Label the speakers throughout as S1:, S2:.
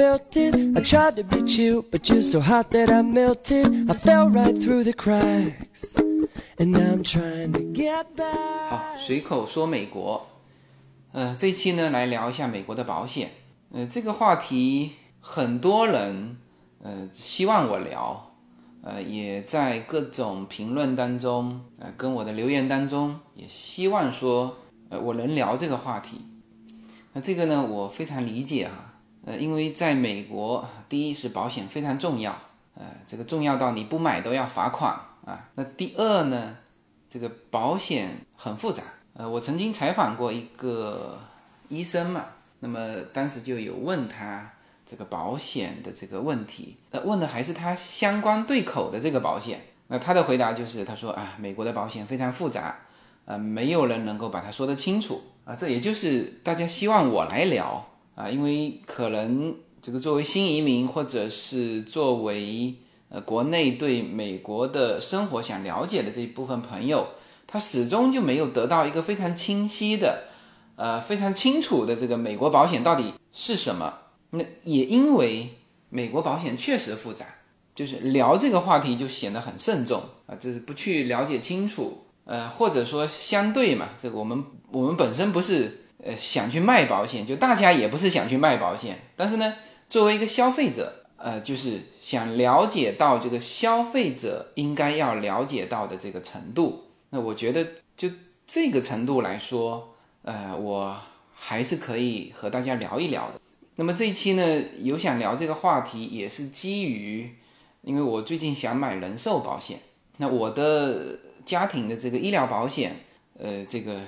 S1: felt it. I tried to beat you, but you're so hot that I melted. I fell right through the cracks. And now I'm trying to get，back.
S2: 好随口说美国。呃，这期呢来聊一下美国的保险。呃，这个话题很多人呃希望我聊，呃，也在各种评论当中，呃，跟我的留言当中也希望说，呃，我能聊这个话题。那这个呢，我非常理解哈，因为在美国，第一是保险非常重要，呃，这个重要到你不买都要罚款啊。那第二呢，这个保险很复杂。呃，我曾经采访过一个医生嘛，那么当时就有问他这个保险的这个问题，呃，问的还是他相关对口的这个保险。那他的回答就是，他说啊，美国的保险非常复杂，呃，没有人能够把它说得清楚啊。这也就是大家希望我来聊啊，因为可能这个作为新移民，或者是作为呃国内对美国的生活想了解的这一部分朋友。他始终就没有得到一个非常清晰的、呃非常清楚的这个美国保险到底是什么。那也因为美国保险确实复杂，就是聊这个话题就显得很慎重啊，就是不去了解清楚，呃，或者说相对嘛，这个我们我们本身不是呃想去卖保险，就大家也不是想去卖保险，但是呢，作为一个消费者，呃，就是想了解到这个消费者应该要了解到的这个程度。那我觉得就这个程度来说，呃，我还是可以和大家聊一聊的。那么这一期呢，有想聊这个话题，也是基于，因为我最近想买人寿保险。那我的家庭的这个医疗保险，呃，这个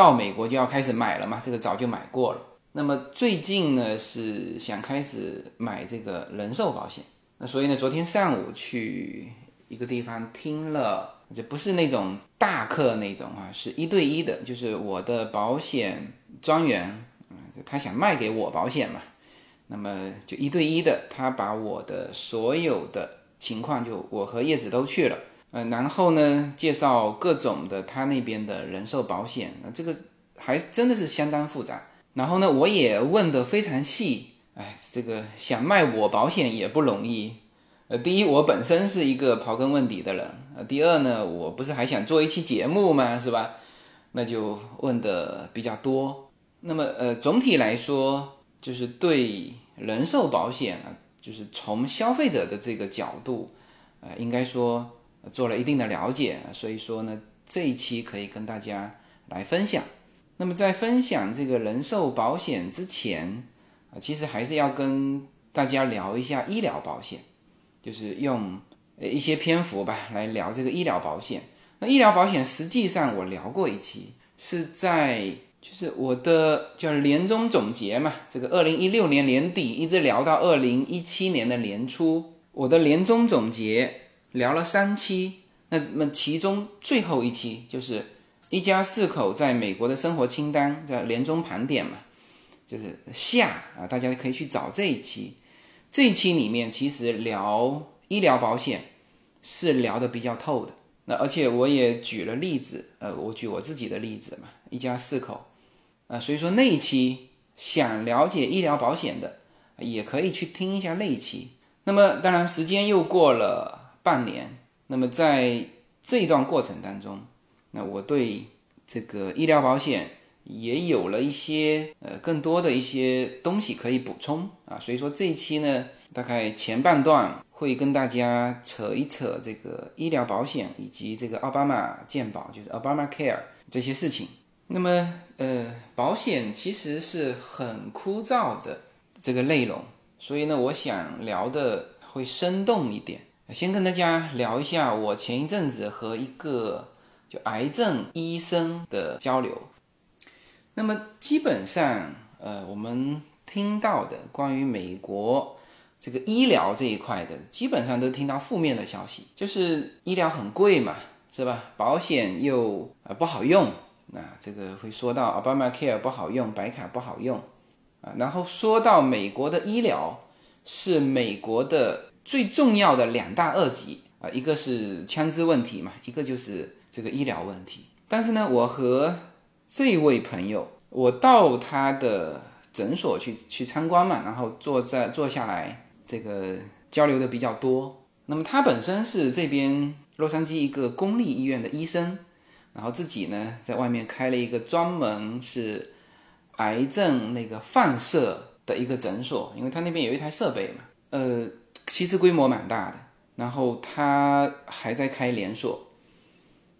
S2: 到美国就要开始买了嘛，这个早就买过了。那么最近呢，是想开始买这个人寿保险。那所以呢，昨天上午去一个地方听了。这不是那种大课那种啊，是一对一的，就是我的保险专员，嗯，他想卖给我保险嘛，那么就一对一的，他把我的所有的情况，就我和叶子都去了，嗯，然后呢，介绍各种的他那边的人寿保险，这个还真的是相当复杂。然后呢，我也问的非常细，哎，这个想卖我保险也不容易。呃，第一，我本身是一个刨根问底的人，呃，第二呢，我不是还想做一期节目吗？是吧？那就问的比较多。那么，呃，总体来说，就是对人寿保险啊，就是从消费者的这个角度，呃，应该说做了一定的了解，所以说呢，这一期可以跟大家来分享。那么，在分享这个人寿保险之前，啊，其实还是要跟大家聊一下医疗保险。就是用呃一些篇幅吧来聊这个医疗保险。那医疗保险实际上我聊过一期，是在就是我的叫年终总结嘛，这个二零一六年年底一直聊到二零一七年的年初，我的年终总结聊了三期。那么其中最后一期就是一家四口在美国的生活清单，叫年终盘点嘛，就是下啊，大家可以去找这一期。这一期里面其实聊医疗保险是聊的比较透的，那而且我也举了例子，呃，我举我自己的例子嘛，一家四口，啊，所以说那一期想了解医疗保险的也可以去听一下那一期。那么当然时间又过了半年，那么在这一段过程当中，那我对这个医疗保险也有了一些呃更多的一些东西可以补充啊，所以说这一期呢，大概前半段会跟大家扯一扯这个医疗保险以及这个奥巴马健保，就是 Obama Care 这些事情。那么呃，保险其实是很枯燥的这个内容，所以呢，我想聊的会生动一点。先跟大家聊一下我前一阵子和一个就癌症医生的交流。那么基本上，呃，我们听到的关于美国这个医疗这一块的，基本上都听到负面的消息，就是医疗很贵嘛，是吧？保险又呃不好用，那这个会说到 Obamacare 不好用，白卡不好用啊。然后说到美国的医疗是美国的最重要的两大恶疾啊，一个是枪支问题嘛，一个就是这个医疗问题。但是呢，我和这位朋友，我到他的诊所去去参观嘛，然后坐在坐下来，这个交流的比较多。那么他本身是这边洛杉矶一个公立医院的医生，然后自己呢在外面开了一个专门是癌症那个放射的一个诊所，因为他那边有一台设备嘛，呃，其实规模蛮大的。然后他还在开连锁。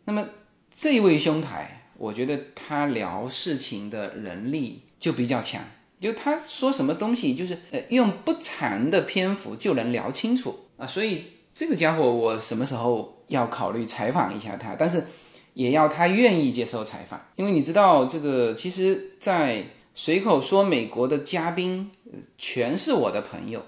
S2: 那么这位兄台，我觉得他聊事情的能力就比较强，就他说什么东西，就是呃用不长的篇幅就能聊清楚啊。所以这个家伙，我什么时候要考虑采访一下他？但是也要他愿意接受采访，因为你知道这个，其实，在随口说美国的嘉宾，全是我的朋友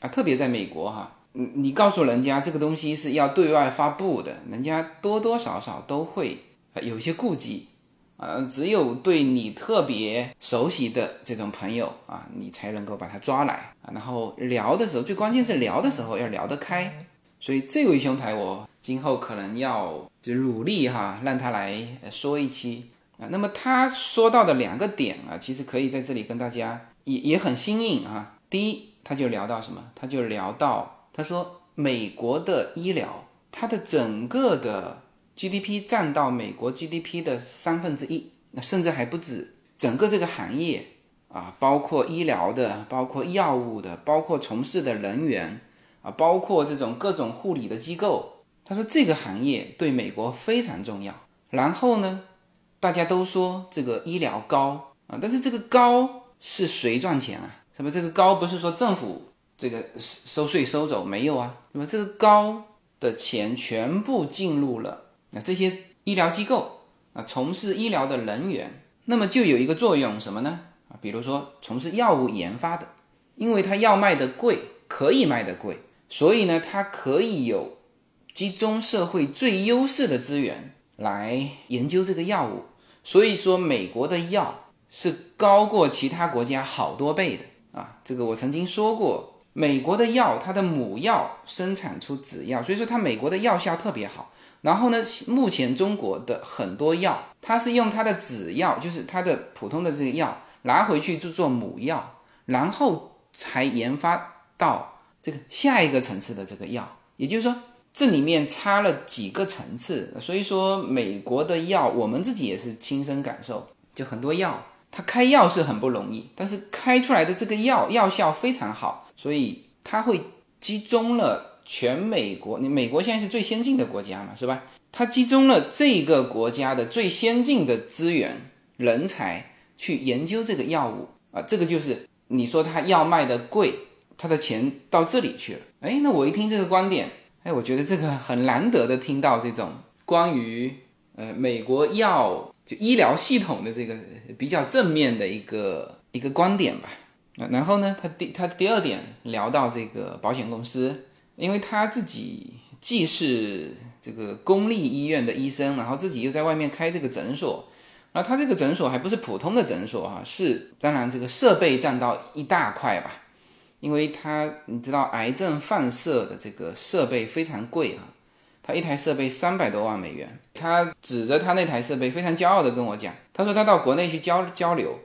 S2: 啊，特别在美国哈。你你告诉人家这个东西是要对外发布的，人家多多少少都会有一些顾忌啊。只有对你特别熟悉的这种朋友啊，你才能够把他抓来啊。然后聊的时候，最关键是聊的时候要聊得开。所以这位兄台，我今后可能要就努力哈，让他来说一期啊。那么他说到的两个点啊，其实可以在这里跟大家也也很新颖啊。第一，他就聊到什么？他就聊到。他说：“美国的医疗，它的整个的 GDP 占到美国 GDP 的三分之一，那甚至还不止。整个这个行业啊，包括医疗的，包括药物的，包括从事的人员啊，包括这种各种护理的机构。他说这个行业对美国非常重要。然后呢，大家都说这个医疗高啊，但是这个高是谁赚钱啊？那么这个高不是说政府？”这个收税收走没有啊？那么这个高的钱全部进入了那这些医疗机构啊，从事医疗的人员，那么就有一个作用什么呢？啊，比如说从事药物研发的，因为它药卖的贵，可以卖的贵，所以呢，它可以有集中社会最优势的资源来研究这个药物。所以说，美国的药是高过其他国家好多倍的啊！这个我曾经说过。美国的药，它的母药生产出子药，所以说它美国的药效特别好。然后呢，目前中国的很多药，它是用它的子药，就是它的普通的这个药拿回去就做母药，然后才研发到这个下一个层次的这个药。也就是说，这里面差了几个层次。所以说，美国的药，我们自己也是亲身感受，就很多药，它开药是很不容易，但是开出来的这个药药效非常好。所以它会集中了全美国，你美国现在是最先进的国家嘛，是吧？它集中了这个国家的最先进的资源、人才去研究这个药物啊，这个就是你说它药卖的贵，它的钱到这里去了。哎，那我一听这个观点，哎，我觉得这个很难得的听到这种关于呃美国药就医疗系统的这个比较正面的一个一个观点吧。然后呢，他第他第二点聊到这个保险公司，因为他自己既是这个公立医院的医生，然后自己又在外面开这个诊所，那他这个诊所还不是普通的诊所哈，是当然这个设备占到一大块吧，因为他你知道癌症放射的这个设备非常贵啊，他一台设备三百多万美元，他指着他那台设备非常骄傲的跟我讲，他说他到国内去交交流，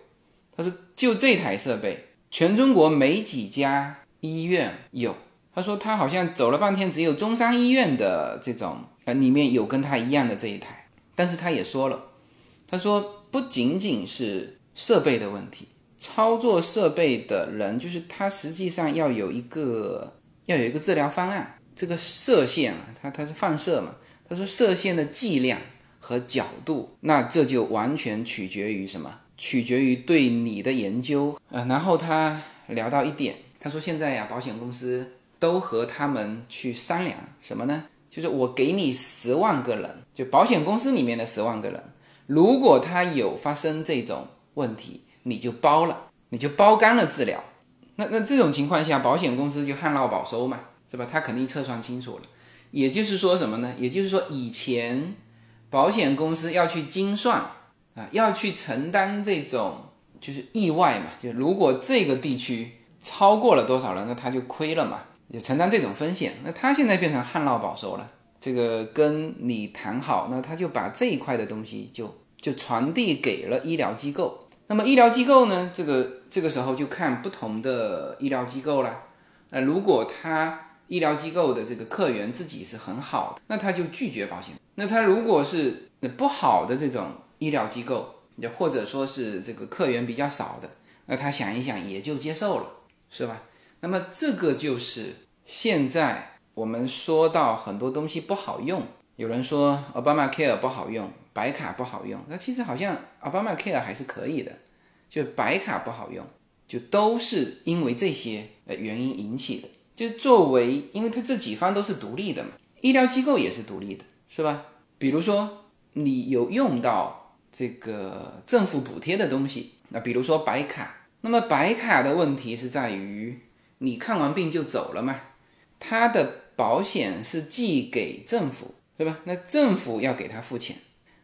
S2: 他说就这台设备。全中国没几家医院有，他说他好像走了半天，只有中山医院的这种呃里面有跟他一样的这一台，但是他也说了，他说不仅仅是设备的问题，操作设备的人就是他实际上要有一个要有一个治疗方案，这个射线啊，它它是放射嘛，他说射线的剂量和角度，那这就完全取决于什么？取决于对你的研究，呃，然后他聊到一点，他说现在呀，保险公司都和他们去商量什么呢？就是我给你十万个人，就保险公司里面的十万个人，如果他有发生这种问题，你就包了，你就包干了治疗。那那这种情况下，保险公司就旱涝保收嘛，对吧？他肯定测算清楚了。也就是说什么呢？也就是说以前保险公司要去精算。啊，要去承担这种就是意外嘛，就如果这个地区超过了多少人，那他就亏了嘛，就承担这种风险。那他现在变成旱涝保收了，这个跟你谈好，那他就把这一块的东西就就传递给了医疗机构。那么医疗机构呢，这个这个时候就看不同的医疗机构了。那如果他医疗机构的这个客源自己是很好的，那他就拒绝保险。那他如果是不好的这种医疗机构，也或者说是这个客源比较少的，那他想一想也就接受了，是吧？那么这个就是现在我们说到很多东西不好用，有人说 Obama Care 不好用，白卡不好用，那其实好像 Obama Care 还是可以的，就白卡不好用，就都是因为这些呃原因引起的。就作为，因为它这几方都是独立的嘛，医疗机构也是独立的，是吧？比如说你有用到这个政府补贴的东西，那比如说白卡，那么白卡的问题是在于你看完病就走了嘛，它的保险是寄给政府，对吧？那政府要给他付钱，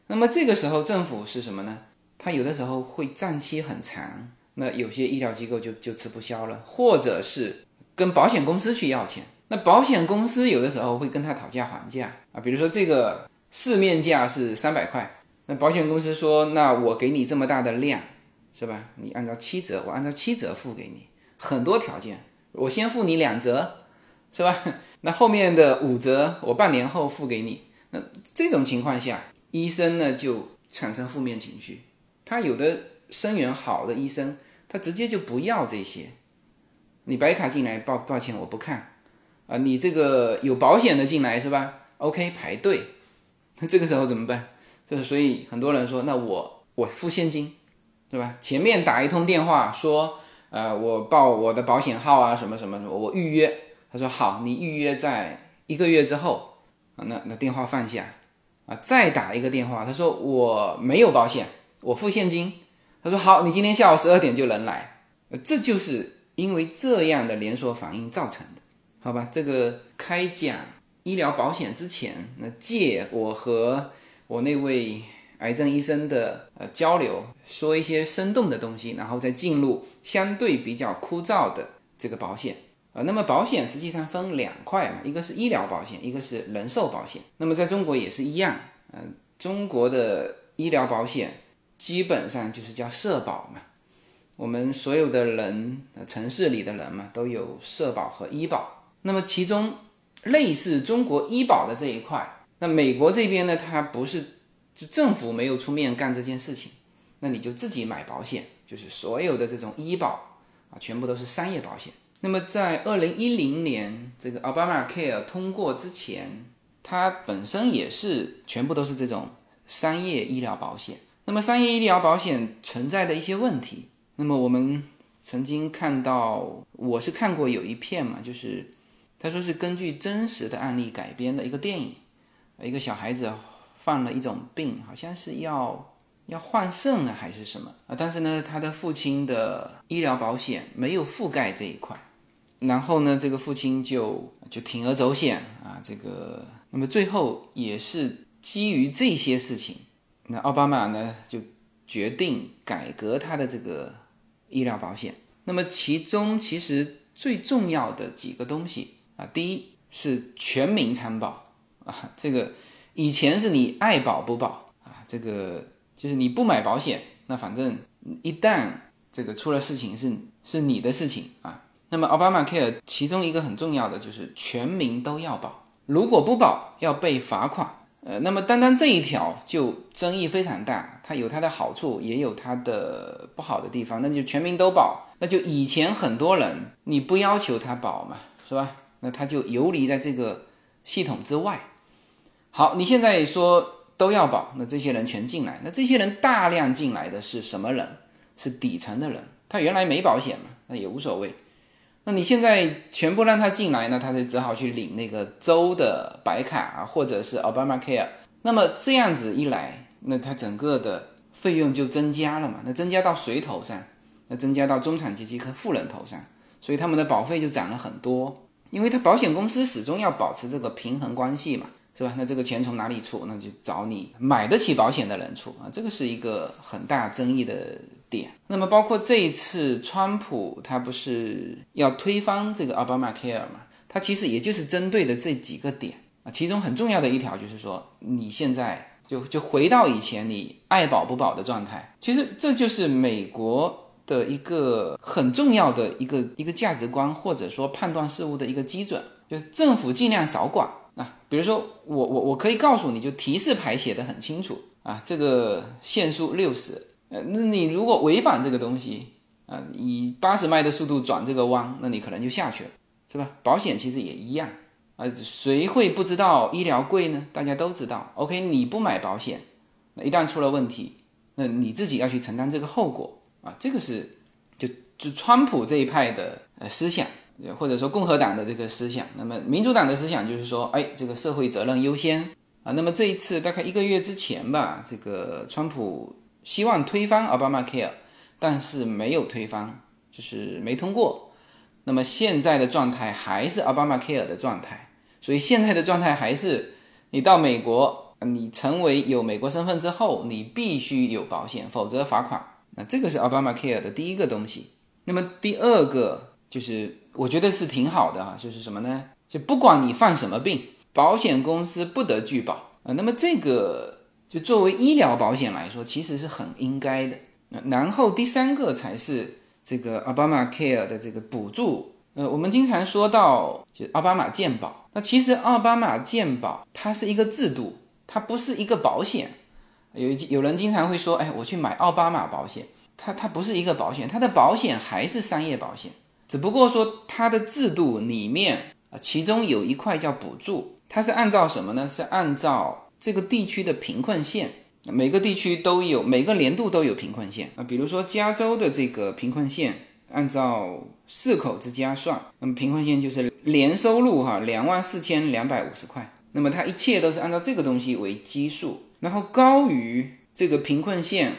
S2: 那么这个时候政府是什么呢？他有的时候会账期很长，那有些医疗机构就就吃不消了，或者是。跟保险公司去要钱，那保险公司有的时候会跟他讨价还价啊，比如说这个市面价是三百块，那保险公司说，那我给你这么大的量，是吧？你按照七折，我按照七折付给你，很多条件，我先付你两折，是吧？那后面的五折我半年后付给你，那这种情况下，医生呢就产生负面情绪，他有的生源好的医生，他直接就不要这些。你白卡进来，抱抱歉，我不看，啊，你这个有保险的进来是吧？OK，排队，那 这个时候怎么办？这所以很多人说，那我我付现金，对吧？前面打一通电话说，呃，我报我的保险号啊，什么什么什么，我预约。他说好，你预约在一个月之后，啊，那那电话放下，啊，再打一个电话，他说我没有保险，我付现金。他说好，你今天下午十二点就能来，这就是。因为这样的连锁反应造成的，好吧？这个开讲医疗保险之前，那借我和我那位癌症医生的呃交流，说一些生动的东西，然后再进入相对比较枯燥的这个保险啊。那么保险实际上分两块嘛，一个是医疗保险，一个是人寿保险。那么在中国也是一样，嗯，中国的医疗保险基本上就是叫社保嘛。我们所有的人，城市里的人嘛，都有社保和医保。那么其中类似中国医保的这一块，那美国这边呢，它不是，政府没有出面干这件事情，那你就自己买保险，就是所有的这种医保啊，全部都是商业保险。那么在二零一零年这个 Obama Care 通过之前，它本身也是全部都是这种商业医疗保险。那么商业医疗保险存在的一些问题。那么我们曾经看到，我是看过有一片嘛，就是他说是根据真实的案例改编的一个电影，一个小孩子犯了一种病，好像是要要换肾啊还是什么啊，但是呢，他的父亲的医疗保险没有覆盖这一块，然后呢，这个父亲就就铤而走险啊，这个那么最后也是基于这些事情，那奥巴马呢就决定改革他的这个。医疗保险，那么其中其实最重要的几个东西啊，第一是全民参保啊，这个以前是你爱保不保啊，这个就是你不买保险，那反正一旦这个出了事情是是你的事情啊。那么奥巴马 Care 其中一个很重要的就是全民都要保，如果不保要被罚款。呃，那么单单这一条就争议非常大，它有它的好处，也有它的不好的地方。那就全民都保，那就以前很多人你不要求他保嘛，是吧？那他就游离在这个系统之外。好，你现在说都要保，那这些人全进来，那这些人大量进来的是什么人？是底层的人，他原来没保险嘛，那也无所谓。那你现在全部让他进来呢，他就只好去领那个州的白卡啊，或者是 Obama Care。那么这样子一来，那它整个的费用就增加了嘛？那增加到谁头上？那增加到中产阶级和富人头上，所以他们的保费就涨了很多。因为他保险公司始终要保持这个平衡关系嘛，是吧？那这个钱从哪里出？那就找你买得起保险的人出啊，这个是一个很大争议的。点，那么包括这一次川普他不是要推翻这个 Obama Care 嘛？他其实也就是针对的这几个点啊，其中很重要的一条就是说，你现在就就回到以前你爱保不保的状态。其实这就是美国的一个很重要的一个一个价值观，或者说判断事物的一个基准，就是政府尽量少管啊。比如说，我我我可以告诉你就提示牌写的很清楚啊，这个限速六十，呃，那你如果违反这个东西啊，以八十迈的速度转这个弯，那你可能就下去了，是吧？保险其实也一样啊，谁会不知道医疗贵呢？大家都知道。OK，你不买保险，那一旦出了问题，那你自己要去承担这个后果。啊，这个是就就川普这一派的呃思想，或者说共和党的这个思想。那么民主党的思想就是说，哎，这个社会责任优先啊。那么这一次大概一个月之前吧，这个川普希望推翻 Obama Care，但是没有推翻，就是没通过。那么现在的状态还是 Obama Care 的状态，所以现在的状态还是你到美国，你成为有美国身份之后，你必须有保险，否则罚款。那这个是 Obama Care 的第一个东西，那么第二个就是我觉得是挺好的哈，就是什么呢？就不管你犯什么病，保险公司不得拒保啊。那么这个就作为医疗保险来说，其实是很应该的。然后第三个才是这个 Obama Care 的这个补助。呃，我们经常说到就奥巴马健保，那其实奥巴马健保它是一个制度，它不是一个保险。有有人经常会说，哎，我去买奥巴马保险，它它不是一个保险，它的保险还是商业保险，只不过说它的制度里面啊，其中有一块叫补助，它是按照什么呢？是按照这个地区的贫困线，每个地区都有，每个年度都有贫困线啊。比如说加州的这个贫困线，按照四口之家算，那么贫困线就是年收入哈两万四千两百五十块，那么它一切都是按照这个东西为基数。然后高于这个贫困线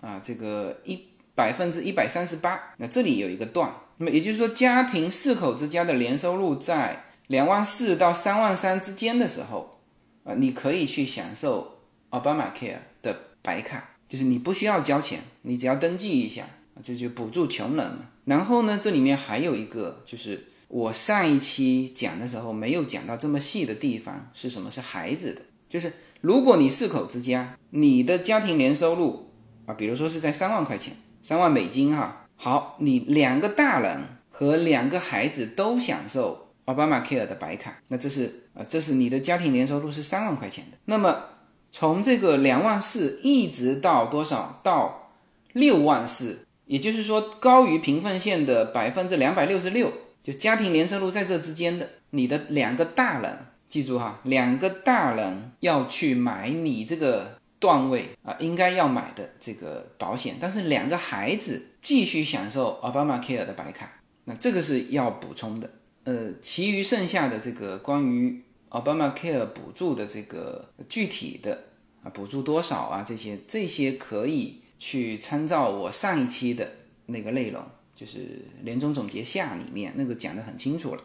S2: 啊，这个一百分之一百三十八，那这里有一个段，那么也就是说，家庭四口之家的年收入在两万四到三万三之间的时候，啊，你可以去享受 Obama Care 的白卡，就是你不需要交钱，你只要登记一下，这就补助穷人嘛。然后呢，这里面还有一个，就是我上一期讲的时候没有讲到这么细的地方是什么？是孩子的，就是。如果你四口之家，你的家庭年收入啊，比如说是在三万块钱，三万美金哈，好，你两个大人和两个孩子都享受 Obama Care 的白卡，那这是啊，这是你的家庭年收入是三万块钱的。那么从这个两万四一直到多少？到六万四，也就是说高于贫困线的百分之两百六十六，就家庭年收入在这之间的，你的两个大人。记住哈，两个大人要去买你这个段位啊，应该要买的这个保险，但是两个孩子继续享受 Obama Care 的白卡，那这个是要补充的。呃，其余剩下的这个关于 Obama Care 补助的这个具体的啊，补助多少啊，这些这些可以去参照我上一期的那个内容，就是年终总结下里面那个讲的很清楚了，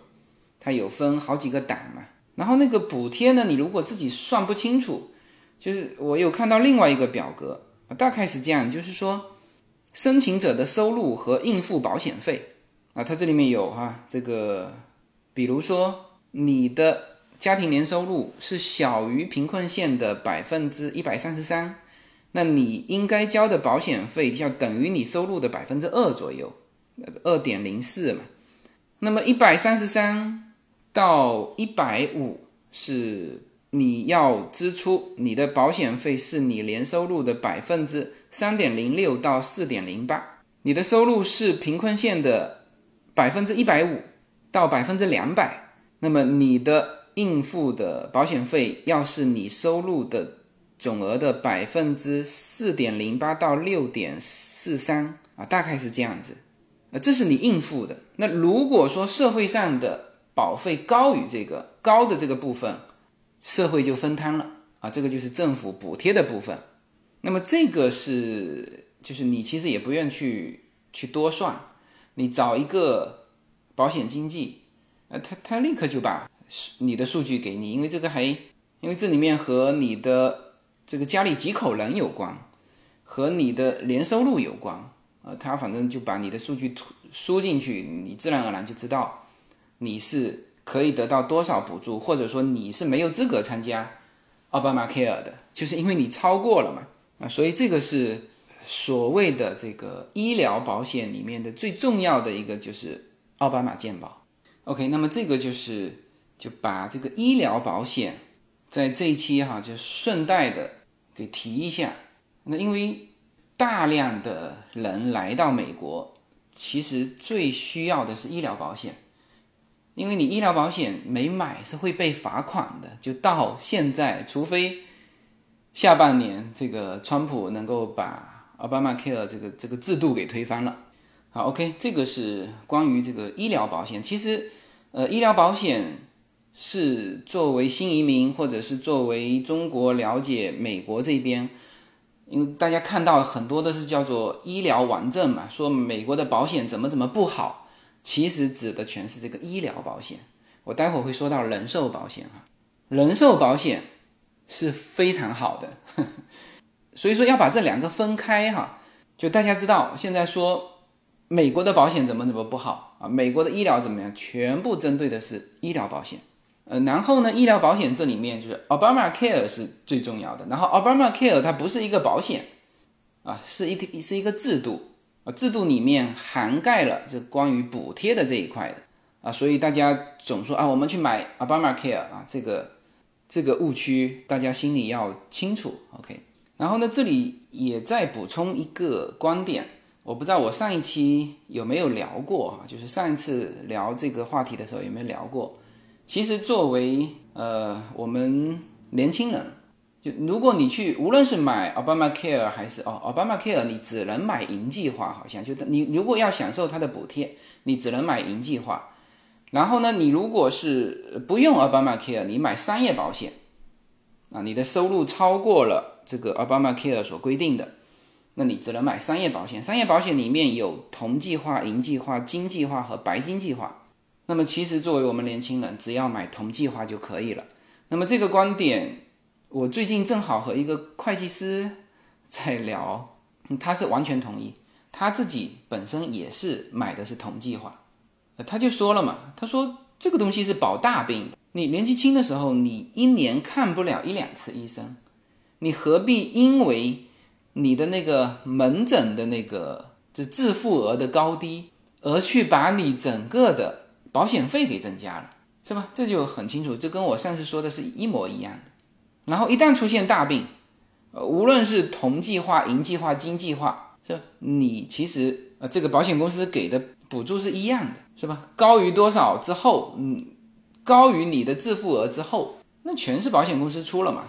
S2: 它有分好几个档嘛。然后那个补贴呢？你如果自己算不清楚，就是我有看到另外一个表格，大概是这样，就是说申请者的收入和应付保险费啊，它这里面有哈，这个比如说你的家庭年收入是小于贫困线的百分之一百三十三，那你应该交的保险费要等于你收入的百分之二左右，二点零四嘛，那么一百三十三。到一百五是你要支出，你的保险费是你年收入的百分之三点零六到四点零八，你的收入是贫困线的百分之一百五到百分之两百，那么你的应付的保险费要是你收入的总额的百分之四点零八到六点四三啊，大概是这样子，啊，这是你应付的。那如果说社会上的保费高于这个高的这个部分，社会就分摊了啊，这个就是政府补贴的部分。那么这个是就是你其实也不愿去去多算，你找一个保险经纪，呃，他他立刻就把你的数据给你，因为这个还因为这里面和你的这个家里几口人有关，和你的年收入有关，呃，他反正就把你的数据输进去，你自然而然就知道。你是可以得到多少补助，或者说你是没有资格参加奥巴马 Care 的，就是因为你超过了嘛啊，所以这个是所谓的这个医疗保险里面的最重要的一个就是奥巴马健保。OK，那么这个就是就把这个医疗保险在这一期哈就顺带的给提一下。那因为大量的人来到美国，其实最需要的是医疗保险，因为你医疗保险没买是会被罚款的。就到现在，除非下半年这个川普能够把奥巴马 Care 这个这个制度给推翻了。好，OK，这个是关于这个医疗保险。其实，呃，医疗保险是作为新移民或者是作为中国了解美国这边。因为大家看到很多都是叫做医疗顽症嘛，说美国的保险怎么怎么不好，其实指的全是这个医疗保险。我待会儿会说到人寿保险哈，人寿保险是非常好的，所以说要把这两个分开哈。就大家知道现在说美国的保险怎么怎么不好啊，美国的医疗怎么样，全部针对的是医疗保险。呃，然后呢，医疗保险这里面就是 Obama Care 是最重要的。然后 Obama Care 它不是一个保险啊，是一是一个制度啊，制度里面涵盖了这关于补贴的这一块的啊，所以大家总说啊，我们去买 Obama Care 啊，这个这个误区大家心里要清楚。OK，然后呢，这里也再补充一个观点，我不知道我上一期有没有聊过啊，就是上一次聊这个话题的时候有没有聊过。其实，作为呃我们年轻人，就如果你去，无论是买 Obama Care 还是哦 Obama Care，你只能买银计划，好像就你如果要享受它的补贴，你只能买银计划。然后呢，你如果是不用 Obama Care，你买商业保险，啊，你的收入超过了这个 Obama Care 所规定的，那你只能买商业保险。商业保险里面有铜计划、银计划、金计划和白金计划。那么其实作为我们年轻人，只要买同计划就可以了。那么这个观点，我最近正好和一个会计师在聊，他是完全同意，他自己本身也是买的是同计划，他就说了嘛，他说这个东西是保大病，你年纪轻的时候，你一年看不了一两次医生，你何必因为你的那个门诊的那个这自付额的高低，而去把你整个的。保险费给增加了，是吧？这就很清楚，这跟我上次说的是一模一样的。然后一旦出现大病，呃，无论是同计划、银计划、金计划，是吧你其实呃这个保险公司给的补助是一样的，是吧？高于多少之后，嗯，高于你的自付额之后，那全是保险公司出了嘛，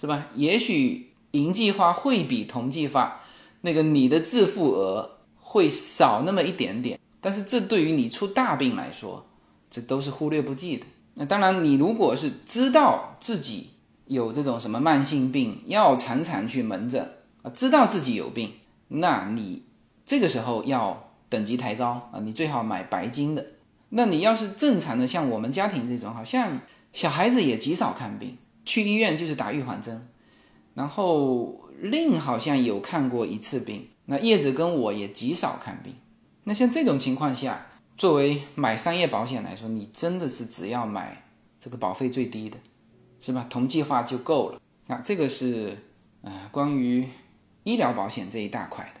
S2: 是吧？也许银计划会比同计划那个你的自付额会少那么一点点。但是这对于你出大病来说，这都是忽略不计的。那当然，你如果是知道自己有这种什么慢性病，要常常去门诊啊，知道自己有病，那你这个时候要等级抬高啊，你最好买白金的。那你要是正常的，像我们家庭这种，好像小孩子也极少看病，去医院就是打预防针。然后令好像有看过一次病，那叶子跟我也极少看病。那像这种情况下，作为买商业保险来说，你真的是只要买这个保费最低的，是吧？同计划就够了。啊，这个是呃关于医疗保险这一大块的。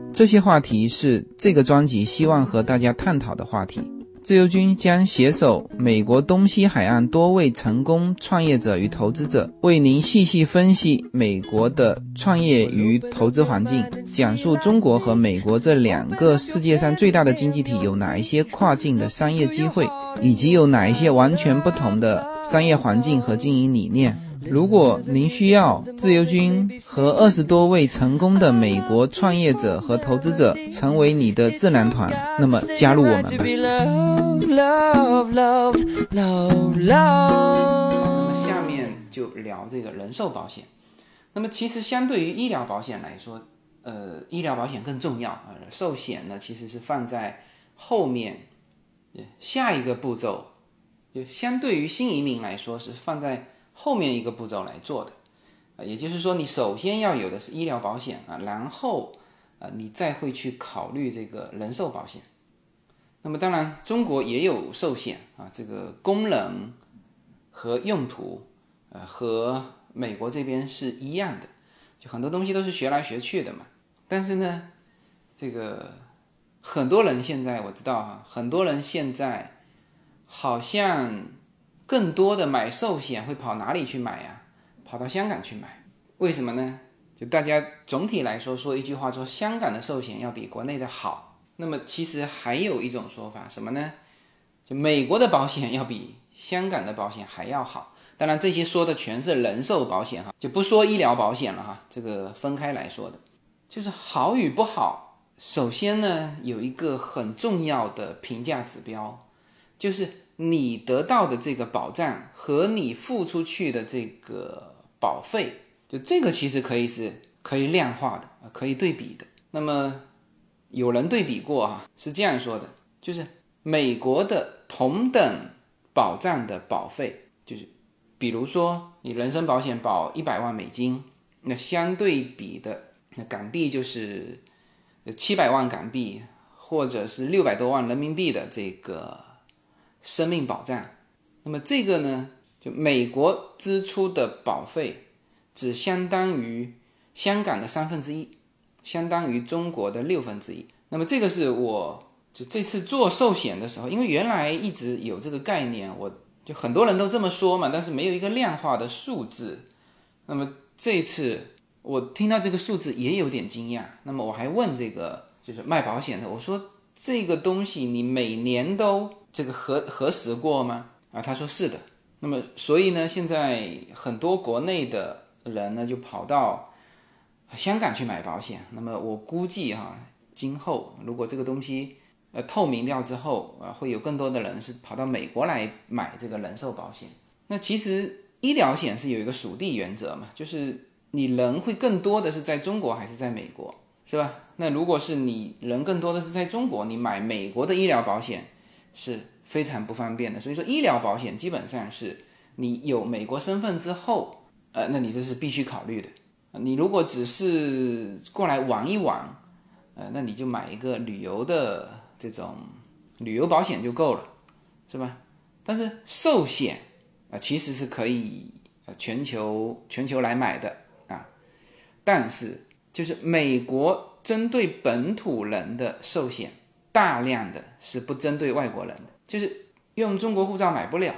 S3: 这些话题是这个专辑希望和大家探讨的话题。自由军将携手美国东西海岸多位成功创业者与投资者，为您细细分析美国的创业与投资环境，讲述中国和美国这两个世界上最大的经济体有哪一些跨境的商业机会，以及有哪一些完全不同的商业环境和经营理念。如果您需要自由军和二十多位成功的美国创业者和投资者成为你的智囊团，那么加入我们吧。
S2: 那么下面就聊这个人寿保险。那么其实相对于医疗保险来说，呃医疗保险更重要啊，寿险呢其实是放在后面下一个步骤，就相对于新移民来说是放在后面一个步骤来做的啊，也就是说你首先要有的是医疗保险啊，然后啊你再会去考虑这个人寿保险。那么当然中国也有寿险啊，这个功能和用途呃和美国这边是一样的。就很多东西都是学来学去的嘛，但是呢，这个很多人现在我知道哈，很多人现在好像更多的买寿险会跑哪里去买呀？跑到香港去买，为什么呢？就大家总体来说说一句话，说香港的寿险要比国内的好。那么其实还有一种说法，什么呢？就美国的保险要比香港的保险还要好。当然，这些说的全是人寿保险哈，就不说医疗保险了哈，这个分开来说的，就是好与不好。首先呢，有一个很重要的评价指标，就是你得到的这个保障和你付出去的这个保费，就这个其实可以是可以量化的啊，可以对比的。那么有人对比过哈，是这样说的，就是美国的同等保障的保费，就是。比如说，你人身保险保一百万美金，那相对比的那港币就是七百万港币，或者是六百多万人民币的这个生命保障。那么这个呢，就美国支出的保费只相当于香港的三分之一，相当于中国的六分之一。那么这个是我就这次做寿险的时候，因为原来一直有这个概念，我。就很多人都这么说嘛，但是没有一个量化的数字。那么这次我听到这个数字也有点惊讶。那么我还问这个就是卖保险的，我说这个东西你每年都这个核核实过吗？啊，他说是的。那么所以呢，现在很多国内的人呢就跑到香港去买保险。那么我估计哈，今后如果这个东西。呃，透明掉之后啊，会有更多的人是跑到美国来买这个人寿保险。那其实医疗险是有一个属地原则嘛，就是你人会更多的是在中国还是在美国，是吧？那如果是你人更多的是在中国，你买美国的医疗保险是非常不方便的。所以说，医疗保险基本上是你有美国身份之后，呃，那你这是必须考虑的。你如果只是过来玩一玩，呃，那你就买一个旅游的。这种旅游保险就够了，是吧？但是寿险啊，其实是可以呃全球全球来买的啊。但是就是美国针对本土人的寿险，大量的是不针对外国人的，就是用中国护照买不了，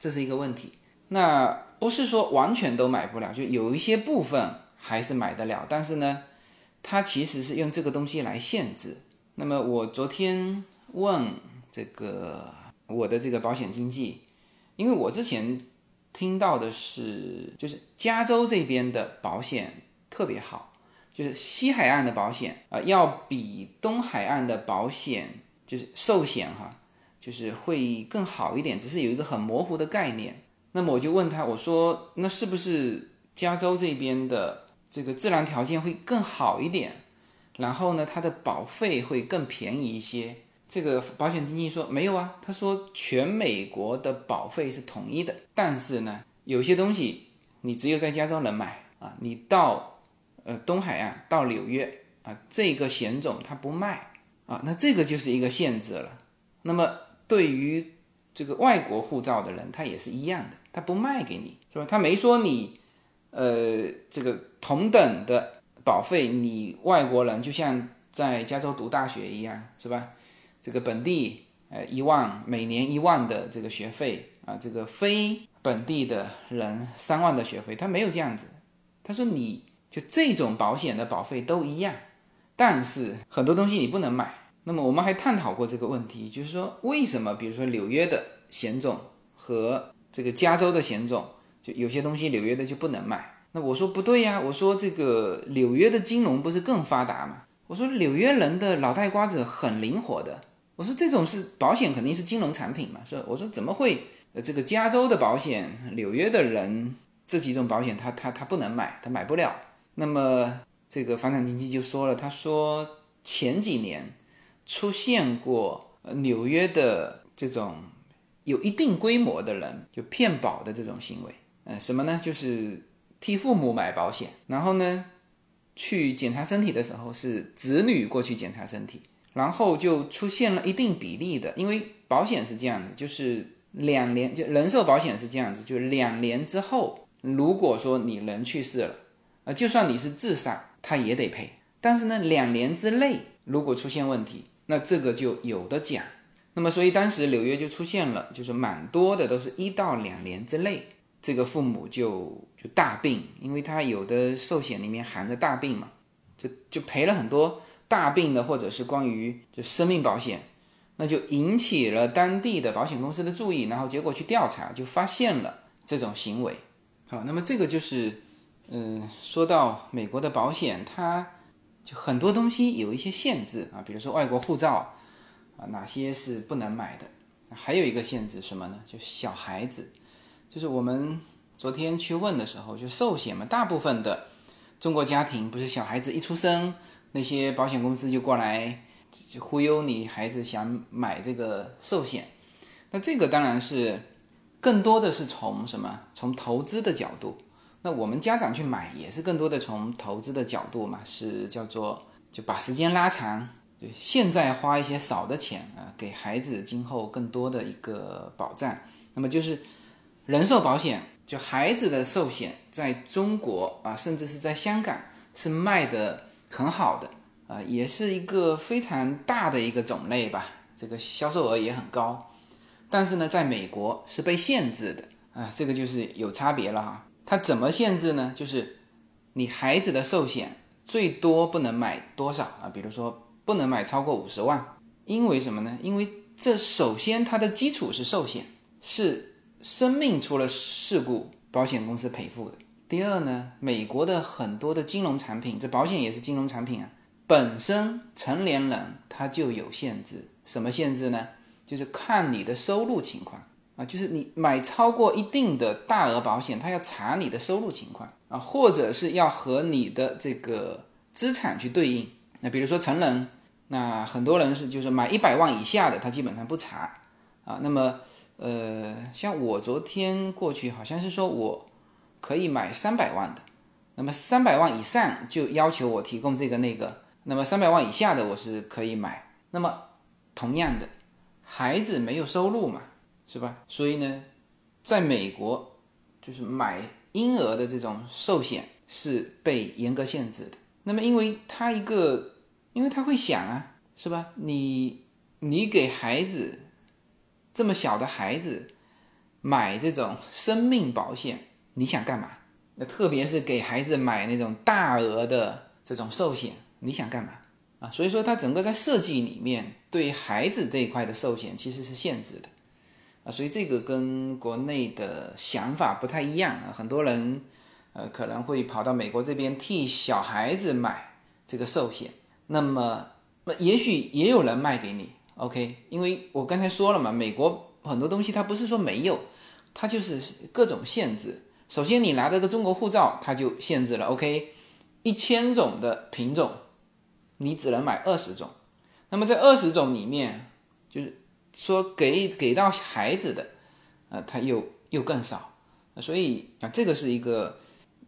S2: 这是一个问题。那不是说完全都买不了，就有一些部分还是买得了，但是呢，它其实是用这个东西来限制。那么我昨天问这个我的这个保险经纪，因为我之前听到的是，就是加州这边的保险特别好，就是西海岸的保险啊，要比东海岸的保险就是寿险哈，就是会更好一点，只是有一个很模糊的概念。那么我就问他，我说那是不是加州这边的这个自然条件会更好一点？然后呢，它的保费会更便宜一些。这个保险经纪说没有啊，他说全美国的保费是统一的，但是呢，有些东西你只有在加州能买啊，你到呃东海岸到纽约啊，这个险种它不卖啊，那这个就是一个限制了。那么对于这个外国护照的人，他也是一样的，他不卖给你，是吧？他没说你呃这个同等的。保费，你外国人就像在加州读大学一样，是吧？这个本地呃一万每年一万的这个学费啊，这个非本地的人三万的学费，他没有这样子。他说你就这种保险的保费都一样，但是很多东西你不能买。那么我们还探讨过这个问题，就是说为什么比如说纽约的险种和这个加州的险种，就有些东西纽约的就不能买。那我说不对呀，我说这个纽约的金融不是更发达吗？我说纽约人的脑袋瓜子很灵活的。我说这种是保险肯定是金融产品嘛，是吧？我说怎么会？呃，这个加州的保险，纽约的人这几种保险他他他不能买，他买不了。那么这个房产经纪就说了，他说前几年出现过纽约的这种有一定规模的人就骗保的这种行为，呃，什么呢？就是替父母买保险，然后呢去检查身体的时候是子女过去检查身体，然后就出现了一定比例的，因为保险是这样子，就是两年就人寿保险是这样子，就两年之后，如果说你人去世了，啊，就算你是自杀。他也得赔，但是呢，两年之内如果出现问题，那这个就有的讲。那么，所以当时纽约就出现了，就是蛮多的都是一到两年之内，这个父母就就大病，因为他有的寿险里面含着大病嘛，就就赔了很多大病的，或者是关于就生命保险，那就引起了当地的保险公司的注意，然后结果去调查，就发现了这种行为。好，那么这个就是。嗯，说到美国的保险，它就很多东西有一些限制啊，比如说外国护照啊，哪些是不能买的？还有一个限制什么呢？就小孩子，就是我们昨天去问的时候，就寿险嘛，大部分的中国家庭不是小孩子一出生，那些保险公司就过来就忽悠你孩子想买这个寿险，那这个当然是更多的是从什么？从投资的角度。那我们家长去买也是更多的从投资的角度嘛，是叫做就把时间拉长，就现在花一些少的钱啊，给孩子今后更多的一个保障。那么就是人寿保险，就孩子的寿险，在中国啊，甚至是在香港是卖的很好的啊，也是一个非常大的一个种类吧，这个销售额也很高。但是呢，在美国是被限制的啊，这个就是有差别了哈。它怎么限制呢？就是你孩子的寿险最多不能买多少啊？比如说不能买超过五十万，因为什么呢？因为这首先它的基础是寿险，是生命出了事故保险公司赔付的。第二呢，美国的很多的金融产品，这保险也是金融产品啊，本身成年人他就有限制，什么限制呢？就是看你的收入情况。啊，就是你买超过一定的大额保险，他要查你的收入情况啊，或者是要和你的这个资产去对应。那比如说成人，那很多人是就是买一百万以下的，他基本上不查啊。那么呃，像我昨天过去好像是说我可以买三百万的，那么三百万以上就要求我提供这个那个，那么三百万以下的我是可以买。那么同样的，孩子没有收入嘛。是吧？所以呢，在美国，就是买婴儿的这种寿险是被严格限制的。那么，因为他一个，因为他会想啊，是吧？你你给孩子这么小的孩子买这种生命保险，你想干嘛？那特别是给孩子买那种大额的这种寿险，你想干嘛啊？所以说，它整个在设计里面对孩子这一块的寿险其实是限制的。啊所以这个跟国内的想法不太一样啊，很多人呃可能会跑到美国这边替小孩子买这个寿险，那么那也许也有人卖给你，OK？因为我刚才说了嘛，美国很多东西它不是说没有，它就是各种限制。首先你拿这个中国护照，它就限制了，OK？一千种的品种，你只能买二十种，那么在二十种里面就是。说给给到孩子的，呃，他又又更少，所以啊，这个是一个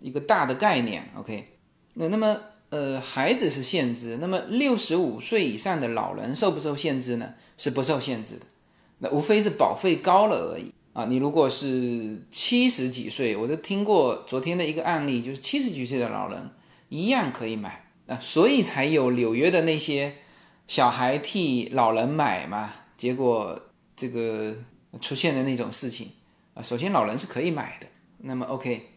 S2: 一个大的概念，OK。那那么呃，孩子是限制，那么六十五岁以上的老人受不受限制呢？是不受限制的，那无非是保费高了而已啊。你如果是七十几岁，我都听过昨天的一个案例，就是七十几岁的老人一样可以买啊，所以才有纽约的那些小孩替老人买嘛。结果这个出现的那种事情啊，首先老人是可以买的。那么 OK，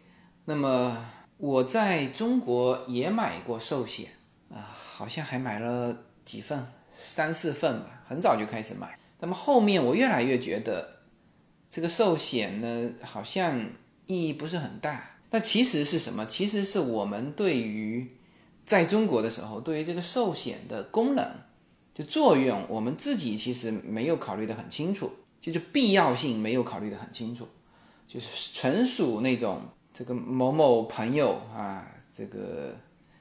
S2: 那么我在中国也买过寿险啊，好像还买了几份，三四份吧，很早就开始买。那么后面我越来越觉得这个寿险呢，好像意义不是很大。那其实是什么？其实是我们对于在中国的时候，对于这个寿险的功能。就作用，我们自己其实没有考虑的很清楚，就是必要性没有考虑的很清楚，就是纯属那种这个某某朋友啊，这个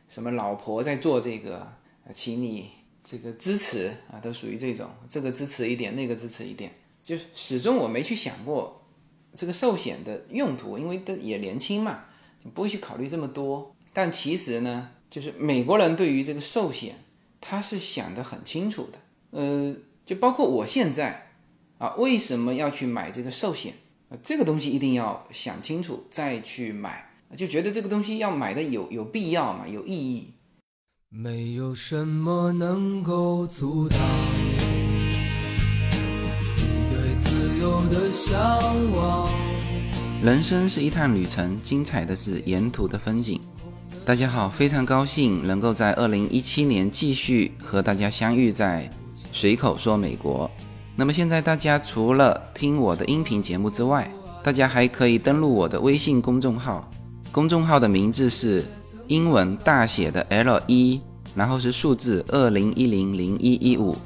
S2: 什么老婆在做这个，请你这个支持啊，都属于这种，这个支持一点，那个支持一点，就是始终我没去想过这个寿险的用途，因为都也年轻嘛，不会去考虑这么多。但其实呢，就是美国人对于这个寿险，他是想得很清楚的，呃，就包括我现在啊，为什么要去买这个寿险？啊这个东西一定要想清楚再去买，就觉得这个东西要买的有有必要嘛，有意义。
S1: 没有什么能够阻挡你对自由的向往。
S3: 人生是一趟旅程，精彩的是沿途的风景。大家好，非常高兴能够在二零一七年继续和大家相遇在随口说美国。那么现在大家除了听我的音频节目之外，大家还可以登录我的微信公众号，公众号的名字是英文大写的 L 一，然后是数字二零一零零一一五，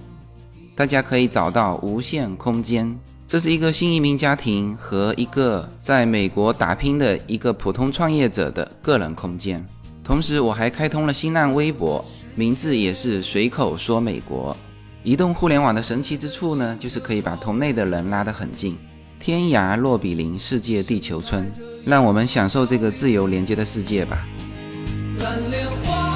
S3: 大家可以找到无限空间，这是一个新移民家庭和一个在美国打拼的一个普通创业者的个人空间。同时，我还开通了新浪微博，名字也是随口说美国。移动互联网的神奇之处呢，就是可以把同类的人拉得很近，天涯若比邻，世界地球村，让我们享受这个自由连接的世界吧。
S1: 蓝莲花。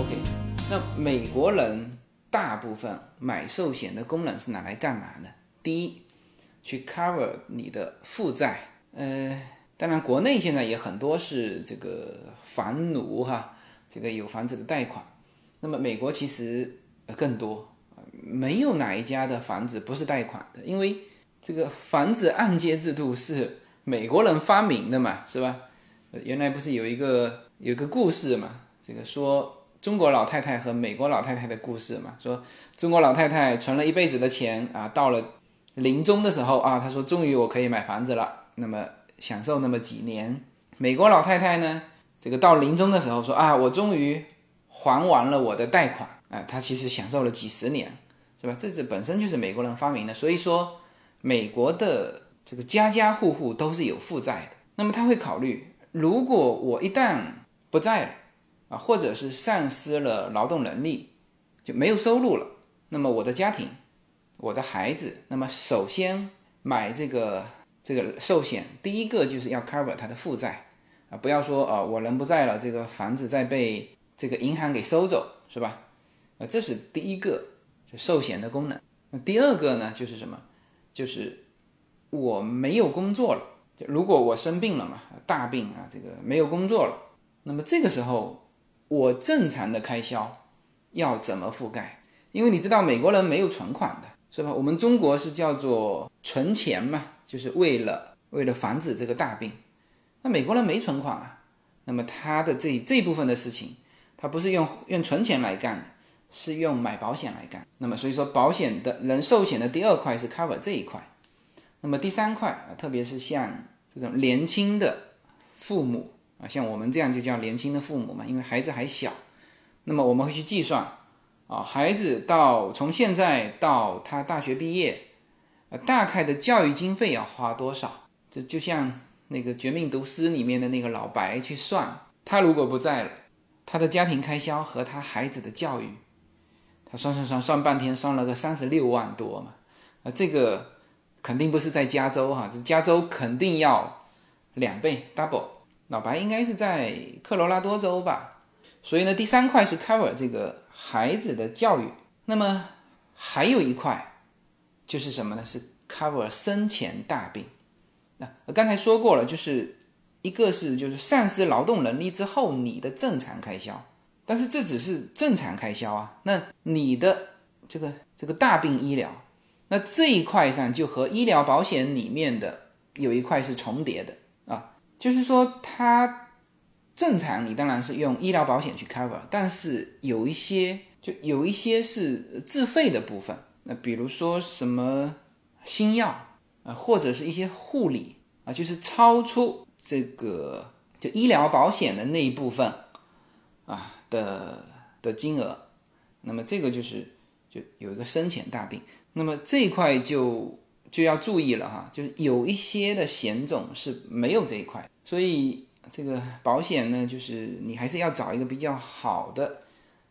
S2: OK，那美国人大部分买寿险的功能是拿来干嘛呢？第一。去 cover 你的负债，呃，当然国内现在也很多是这个房奴哈，这个有房子的贷款。那么美国其实更多，没有哪一家的房子不是贷款的，因为这个房子按揭制度是美国人发明的嘛，是吧？原来不是有一个有个故事嘛，这个说中国老太太和美国老太太的故事嘛，说中国老太太存了一辈子的钱啊，到了。临终的时候啊，他说：“终于我可以买房子了，那么享受那么几年。”美国老太太呢，这个到临终的时候说：“啊，我终于还完了我的贷款。”啊，她其实享受了几十年，是吧？这是本身就是美国人发明的。所以说，美国的这个家家户户都是有负债的。那么他会考虑，如果我一旦不在了啊，或者是丧失了劳动能力，就没有收入了，那么我的家庭。我的孩子，那么首先买这个这个寿险，第一个就是要 cover 他的负债啊，不要说啊我人不在了，这个房子再被这个银行给收走，是吧？啊，这是第一个这寿险的功能。那第二个呢，就是什么？就是我没有工作了，如果我生病了嘛，大病啊，这个没有工作了，那么这个时候我正常的开销要怎么覆盖？因为你知道美国人没有存款的。是吧？我们中国是叫做存钱嘛，就是为了为了防止这个大病。那美国人没存款啊，那么他的这这部分的事情，他不是用用存钱来干的，是用买保险来干。那么所以说，保险的人寿险的第二块是 cover 这一块。那么第三块啊，特别是像这种年轻的父母啊，像我们这样就叫年轻的父母嘛，因为孩子还小，那么我们会去计算。啊，孩子到从现在到他大学毕业，呃，大概的教育经费要花多少？这就像那个《绝命毒师》里面的那个老白去算，他如果不在了，他的家庭开销和他孩子的教育，他算算算算半天，算了个三十六万多嘛。啊，这个肯定不是在加州哈，这加州肯定要两倍 double。老白应该是在科罗拉多州吧？所以呢，第三块是 cover 这个。孩子的教育，那么还有一块就是什么呢？是 cover 生前大病。那我刚才说过了，就是一个是就是丧失劳动能力之后你的正常开销，但是这只是正常开销啊。那你的这个这个大病医疗，那这一块上就和医疗保险里面的有一块是重叠的，就是说它。正常，你当然是用医疗保险去 cover，但是有一些就有一些是自费的部分，那比如说什么新药啊，或者是一些护理啊，就是超出这个就医疗保险的那一部分啊的的金额，那么这个就是就有一个生前大病，那么这一块就就要注意了哈，就是有一些的险种是没有这一块，所以这个保险呢，就是你还是要找一个比较好的，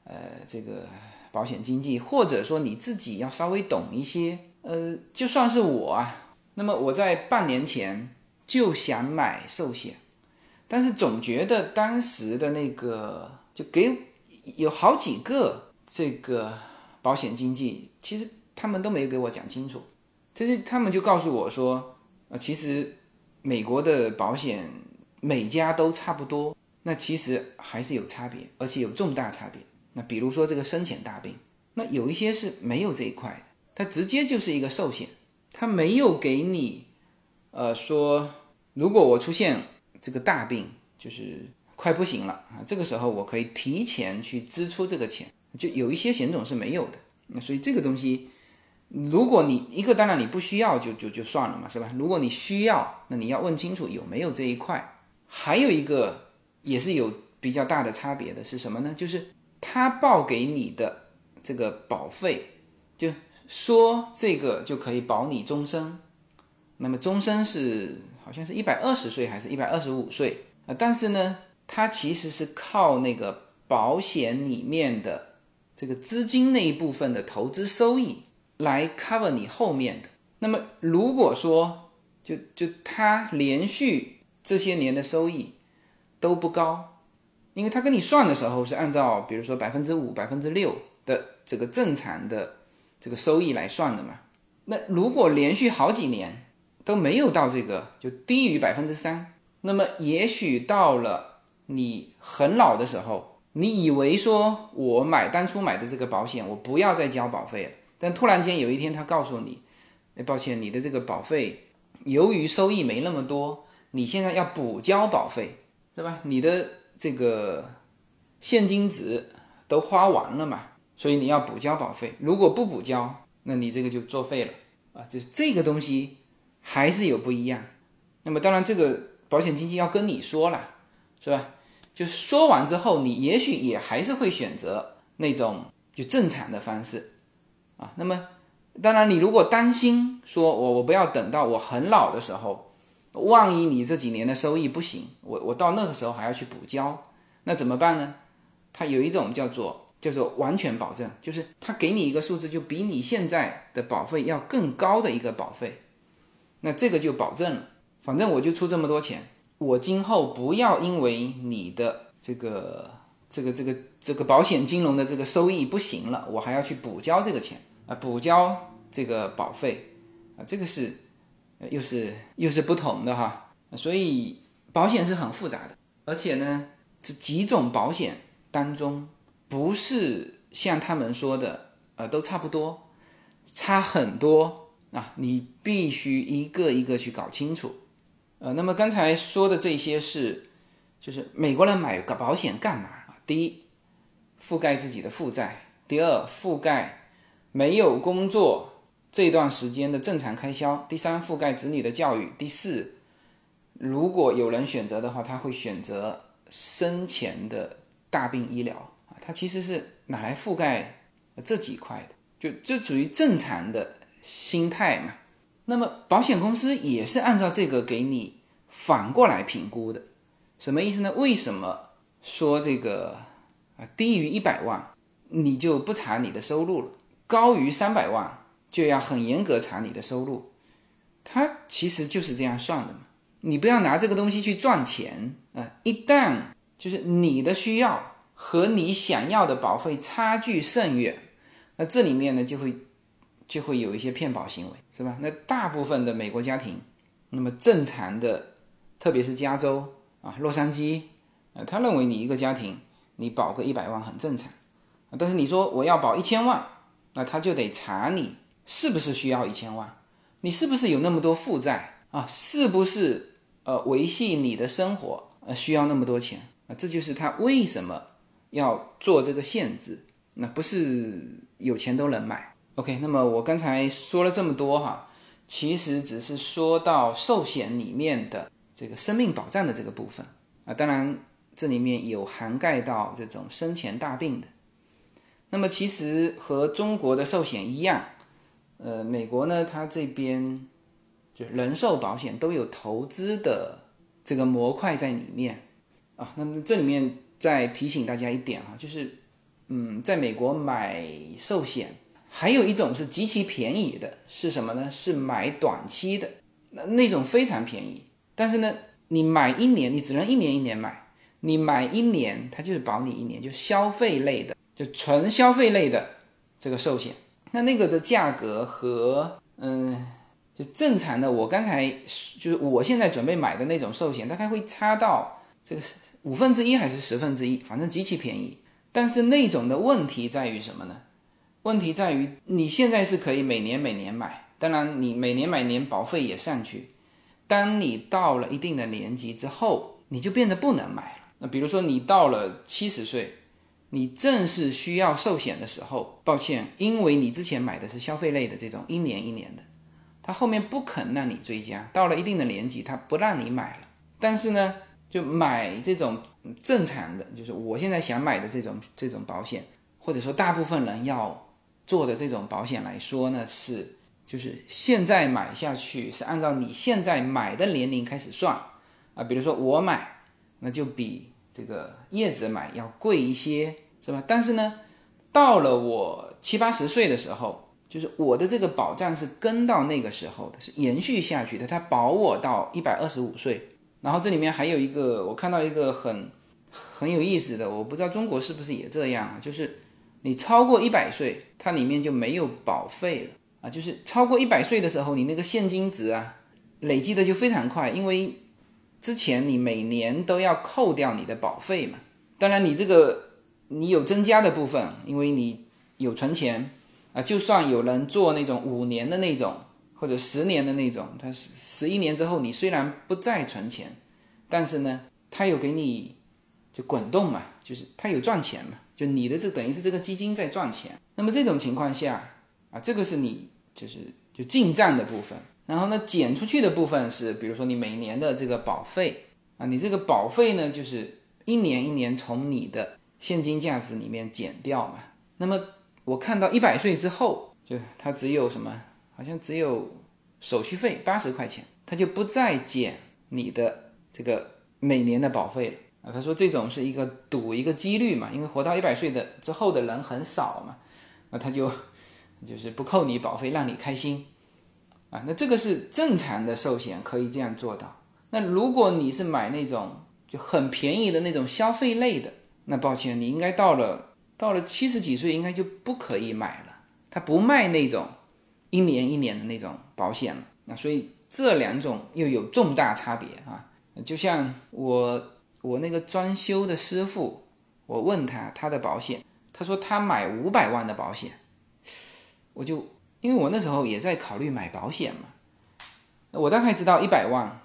S2: 呃，这个保险经纪，或者说你自己要稍微懂一些。呃，就算是我啊，那么我在半年前就想买寿险，但是总觉得当时的那个就给有好几个这个保险经纪，其实他们都没有给我讲清楚，就是他们就告诉我说，呃，其实美国的保险每家都差不多，那其实还是有差别，而且有重大差别。那比如说这个深浅大病，那有一些是没有这一块的。它直接就是一个寿险，它没有给你，呃，说如果我出现这个大病，就是快不行了啊，这个时候我可以提前去支出这个钱，就有一些险种是没有的。那所以这个东西，如果你一个当然你不需要就就就算了嘛，是吧？如果你需要，那你要问清楚有没有这一块。还有一个也是有比较大的差别的是什么呢？就是他报给你的这个保费就。说这个就可以保你终身，那么终身是好像是一百二十岁还是一百二十五岁啊？但是呢，它其实是靠那个保险里面的这个资金那一部分的投资收益来 cover 你后面的。那么如果说就就它连续这些年的收益都不高，因为他跟你算的时候是按照比如说百分之五、百分之六的这个正常的。这个收益来算的嘛？那如果连续好几年都没有到这个，就低于百分之三，那么也许到了你很老的时候，你以为说我买当初买的这个保险，我不要再交保费了，但突然间有一天他告诉你，哎，抱歉，你的这个保费由于收益没那么多，你现在要补交保费，是吧？你的这个现金值都花完了嘛？所以你要补交保费，如果不补交，那你这个就作废了啊！就是这个东西还是有不一样。那么当然，这个保险经纪要跟你说了，是吧？就说完之后，你也许也还是会选择那种就正常的方式啊。那么当然，你如果担心说我我不要等到我很老的时候，万一你这几年的收益不行，我我到那个时候还要去补交，那怎么办呢？它有一种叫做。叫做完全保证，就是他给你一个数字，就比你现在的保费要更高的一个保费，那这个就保证了。反正我就出这么多钱，我今后不要因为你的这个这个这个这个保险金融的这个收益不行了，我还要去补交这个钱啊，补交这个保费啊，这个是又是又是不同的哈。所以保险是很复杂的，而且呢，这几种保险当中。不是像他们说的，呃，都差不多，差很多啊！你必须一个一个去搞清楚。呃，那么刚才说的这些是，就是美国人买个保险干嘛？第一，覆盖自己的负债；第二，覆盖没有工作这段时间的正常开销；第三，覆盖子女的教育；第四，如果有人选择的话，他会选择生前的大病医疗。它其实是拿来覆盖这几块的，就这属于正常的心态嘛。那么保险公司也是按照这个给你反过来评估的，什么意思呢？为什么说这个啊低于一百万你就不查你的收入了，高于三百万就要很严格查你的收入？它其实就是这样算的嘛。你不要拿这个东西去赚钱啊！一旦就是你的需要。和你想要的保费差距甚远，那这里面呢就会就会有一些骗保行为，是吧？那大部分的美国家庭，那么正常的，特别是加州啊，洛杉矶，呃，他认为你一个家庭你保个一百万很正常，但是你说我要保一千万，那他就得查你是不是需要一千万，你是不是有那么多负债啊？是不是呃维系你的生活呃需要那么多钱啊？这就是他为什么。要做这个限制，那不是有钱都能买。OK，那么我刚才说了这么多哈，其实只是说到寿险里面的这个生命保障的这个部分啊，当然这里面有涵盖到这种生前大病的。那么其实和中国的寿险一样，呃，美国呢，它这边就人寿保险都有投资的这个模块在里面啊。那么这里面再提醒大家一点啊，就是嗯，在美国买寿险还有一种是极其便宜的，是什么呢？是买短期的，那那种非常便宜。但是呢，你买一年，你只能一年一年买。你买一年，它就是保你一年，就消费类的，就纯消费类的这个寿险。那那个的价格和嗯，就正常的，我刚才就是我现在准备买的那种寿险，大概会差到这个五分之一还是十分之一，反正极其便宜。但是那种的问题在于什么呢？问题在于你现在是可以每年每年买，当然你每年每年保费也上去。当你到了一定的年纪之后，你就变得不能买。那比如说你到了七十岁。你正是需要寿险的时候，抱歉，因为你之前买的是消费类的这种一年一年的，他后面不肯让你追加，到了一定的年纪，他不让你买了。但是呢，就买这种正常的，就是我现在想买的这种这种保险，或者说大部分人要做的这种保险来说呢，是就是现在买下去是按照你现在买的年龄开始算啊，比如说我买，那就比这个叶子买要贵一些。是吧？但是呢，到了我七八十岁的时候，就是我的这个保障是跟到那个时候的，是延续下去的。它保我到一百二十五岁。然后这里面还有一个，我看到一个很很有意思的，我不知道中国是不是也这样啊？就是你超过一百岁，它里面就没有保费了啊。就是超过一百岁的时候，你那个现金值啊，累积的就非常快，因为之前你每年都要扣掉你的保费嘛。当然你这个。你有增加的部分，因为你有存钱啊。就算有人做那种五年的那种，或者十年的那种，他十十一年之后，你虽然不再存钱，但是呢，他有给你就滚动嘛，就是他有赚钱嘛，就你的这等于是这个基金在赚钱。那么这种情况下啊，这个是你就是就进账的部分，然后呢，减出去的部分是，比如说你每年的这个保费啊，你这个保费呢，就是一年一年从你的。现金价值里面减掉嘛，那么我看到一百岁之后，就它只有什么，好像只有手续费八十块钱，它就不再减你的这个每年的保费了啊。他说这种是一个赌一个几率嘛，因为活到一百岁的之后的人很少嘛，那他就就是不扣你保费，让你开心啊。那这个是正常的寿险可以这样做到。那如果你是买那种就很便宜的那种消费类的。那抱歉，你应该到了到了七十几岁，应该就不可以买了。他不卖那种一年一年的那种保险了。那所以这两种又有重大差别啊。就像我我那个装修的师傅，我问他他的保险，他说他买五百万的保险，我就因为我那时候也在考虑买保险嘛，我大概知道一百万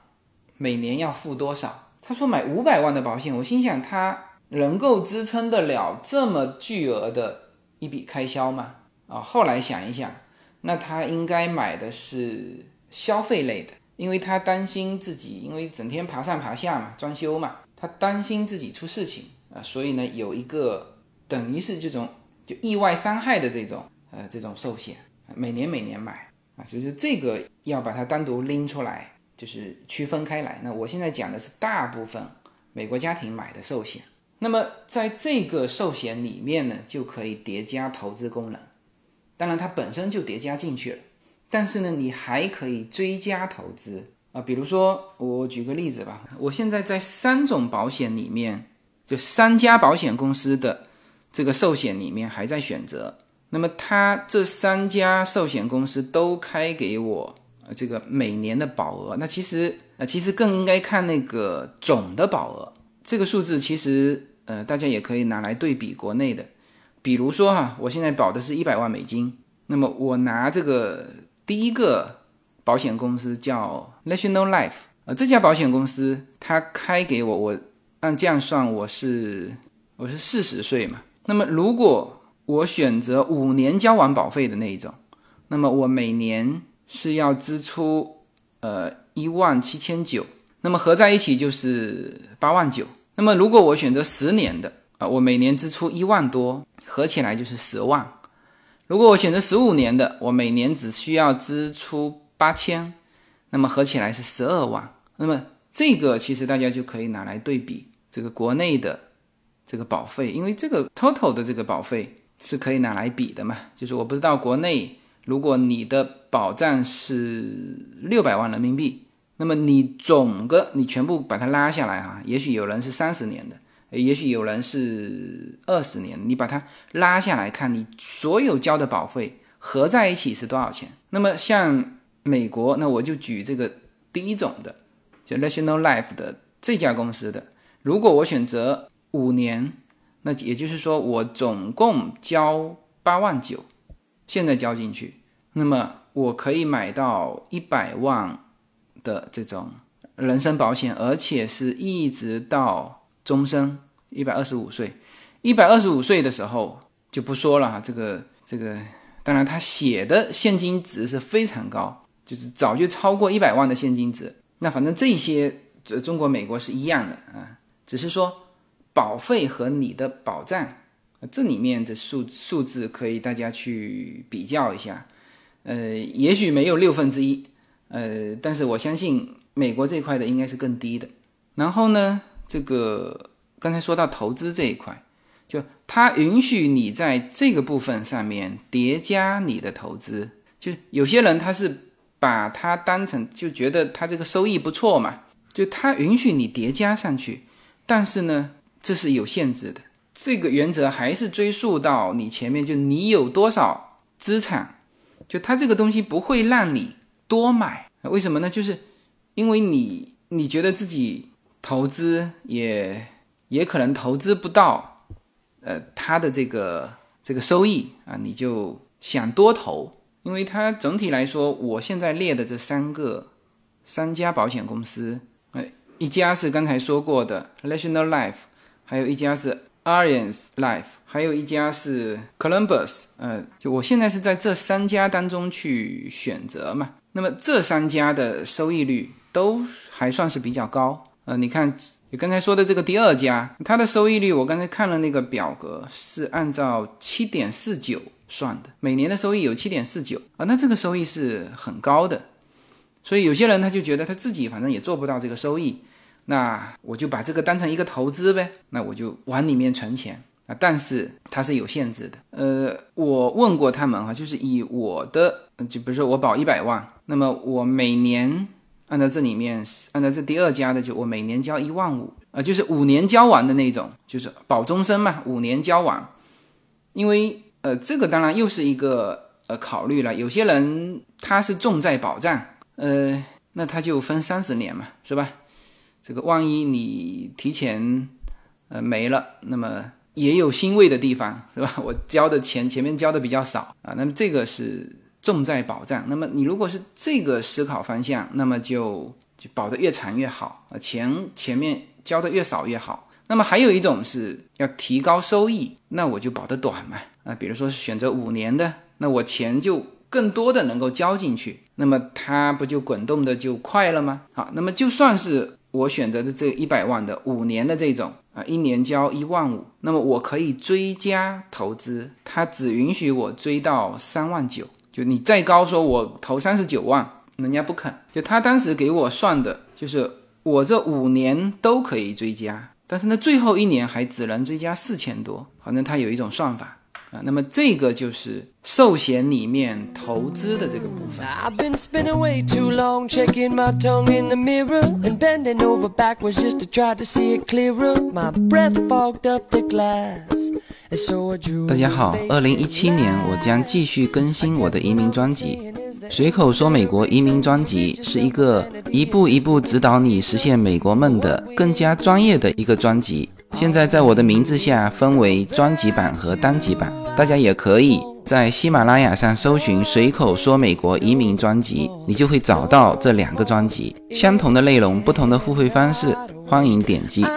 S2: 每年要付多少。他说买五百万的保险，我心想他。能够支撑得了这么巨额的一笔开销吗？啊，后来想一想，那他应该买的是消费类的，因为他担心自己，因为整天爬上爬下嘛，装修嘛，他担心自己出事情啊，所以呢，有一个等于是这种就意外伤害的这种呃这种寿险，每年每年买啊，所以说这个要把它单独拎出来，就是区分开来。那我现在讲的是大部分美国家庭买的寿险。那么在这个寿险里面呢，就可以叠加投资功能，当然它本身就叠加进去了，但是呢，你还可以追加投资啊，比如说我举个例子吧，我现在在三种保险里面，就三家保险公司的这个寿险里面还在选择，那么它这三家寿险公司都开给我这个每年的保额，那其实呃其实更应该看那个总的保额，这个数字其实。呃，大家也可以拿来对比国内的，比如说哈，我现在保的是一百万美金，那么我拿这个第一个保险公司叫 National Life，呃，这家保险公司它开给我，我按这样算，我是我是四十岁嘛，那么如果我选择五年交完保费的那一种，那么我每年是要支出呃一万七千九，那么合在一起就是八万九。那么，如果我选择十年的啊，我每年支出一万多，合起来就是十万。如果我选择十五年的，我每年只需要支出八千，那么合起来是十二万。那么这个其实大家就可以拿来对比这个国内的这个保费，因为这个 total 的这个保费是可以拿来比的嘛。就是我不知道国内，如果你的保障是六百万人民币，那么你总个你全部把它拉下来哈，也许有人是三十年的。也许有人是二十年，你把它拉下来看，你所有交的保费合在一起是多少钱？那么像美国，那我就举这个第一种的，就 National Life 的这家公司的，如果我选择五年，那也就是说我总共交八万九，现在交进去，那么我可以买到一百万的这种人身保险，而且是一直到。终身一百二十五岁，一百二十五岁的时候就不说了哈。这个这个，当然他写的现金值是非常高，就是早就超过一百万的现金值。那反正这些这中国美国是一样的啊，只是说保费和你的保障这里面的数数字可以大家去比较一下。呃，也许没有六分之一，呃，但是我相信美国这块的应该是更低的。然后呢？这个刚才说到投资这一块，就它允许你在这个部分上面叠加你的投资。就有些人他是把它当成就觉得它这个收益不错嘛，就它允许你叠加上去。但是呢，这是有限制的。这个原则还是追溯到你前面，就你有多少资产，就它这个东西不会让你多买。为什么呢？就是因为你你觉得自己。投资也也可能投资不到，呃，它的这个这个收益啊，你就想多投，因为它整体来说，我现在列的这三个三家保险公司，哎，一家是刚才说过的 National Life，还有一家是 Allianz Life，还有一家是 Columbus，呃，就我现在是在这三家当中去选择嘛，那么这三家的收益率都还算是比较高。呃，你看，你刚才说的这个第二家，它的收益率，我刚才看了那个表格，是按照七点四九算的，每年的收益有七点四九啊，那这个收益是很高的，所以有些人他就觉得他自己反正也做不到这个收益，那我就把这个当成一个投资呗，那我就往里面存钱啊，但是它是有限制的，呃，我问过他们哈，就是以我的，就比如说我保一百万，那么我每年。按照这里面，按照这第二家的，就我每年交一万五，呃，就是五年交完的那种，就是保终身嘛，五年交完。因为呃，这个当然又是一个呃考虑了，有些人他是重在保障，呃，那他就分三十年嘛，是吧？这个万一你提前呃没了，那么也有欣慰的地方，是吧？我交的钱前面交的比较少啊，那么这个是。重在保障，那么你如果是这个思考方向，那么就就保的越长越好啊，钱前面交的越少越好。那么还有一种是要提高收益，那我就保的短嘛啊，比如说是选择五年的，那我钱就更多的能够交进去，那么它不就滚动的就快了吗？好，那么就算是我选择的这一百万的五年的这种啊，一年交一万五，那么我可以追加投资，它只允许我追到三万九。就你再高，说我投三十九万，人家不肯。就他当时给我算的，就是我这五年都可以追加，但是呢，最后一年还只能追加四千多。反正他有一种算法。啊，那么这个就是寿险里面投资的这个部分。
S3: 大家好，二零一七年我将继续更新我的移民专辑。随口说美国移民专辑是一个一步一步指导你实现美国梦的更加专业的一个专辑。现在在我的名字下分为专辑版和单集版，大家也可以在喜马拉雅上搜寻“随口说美国移民专辑”，你就会找到这两个专辑，相同的内容，不同的付费方式，欢迎点击。
S2: 好，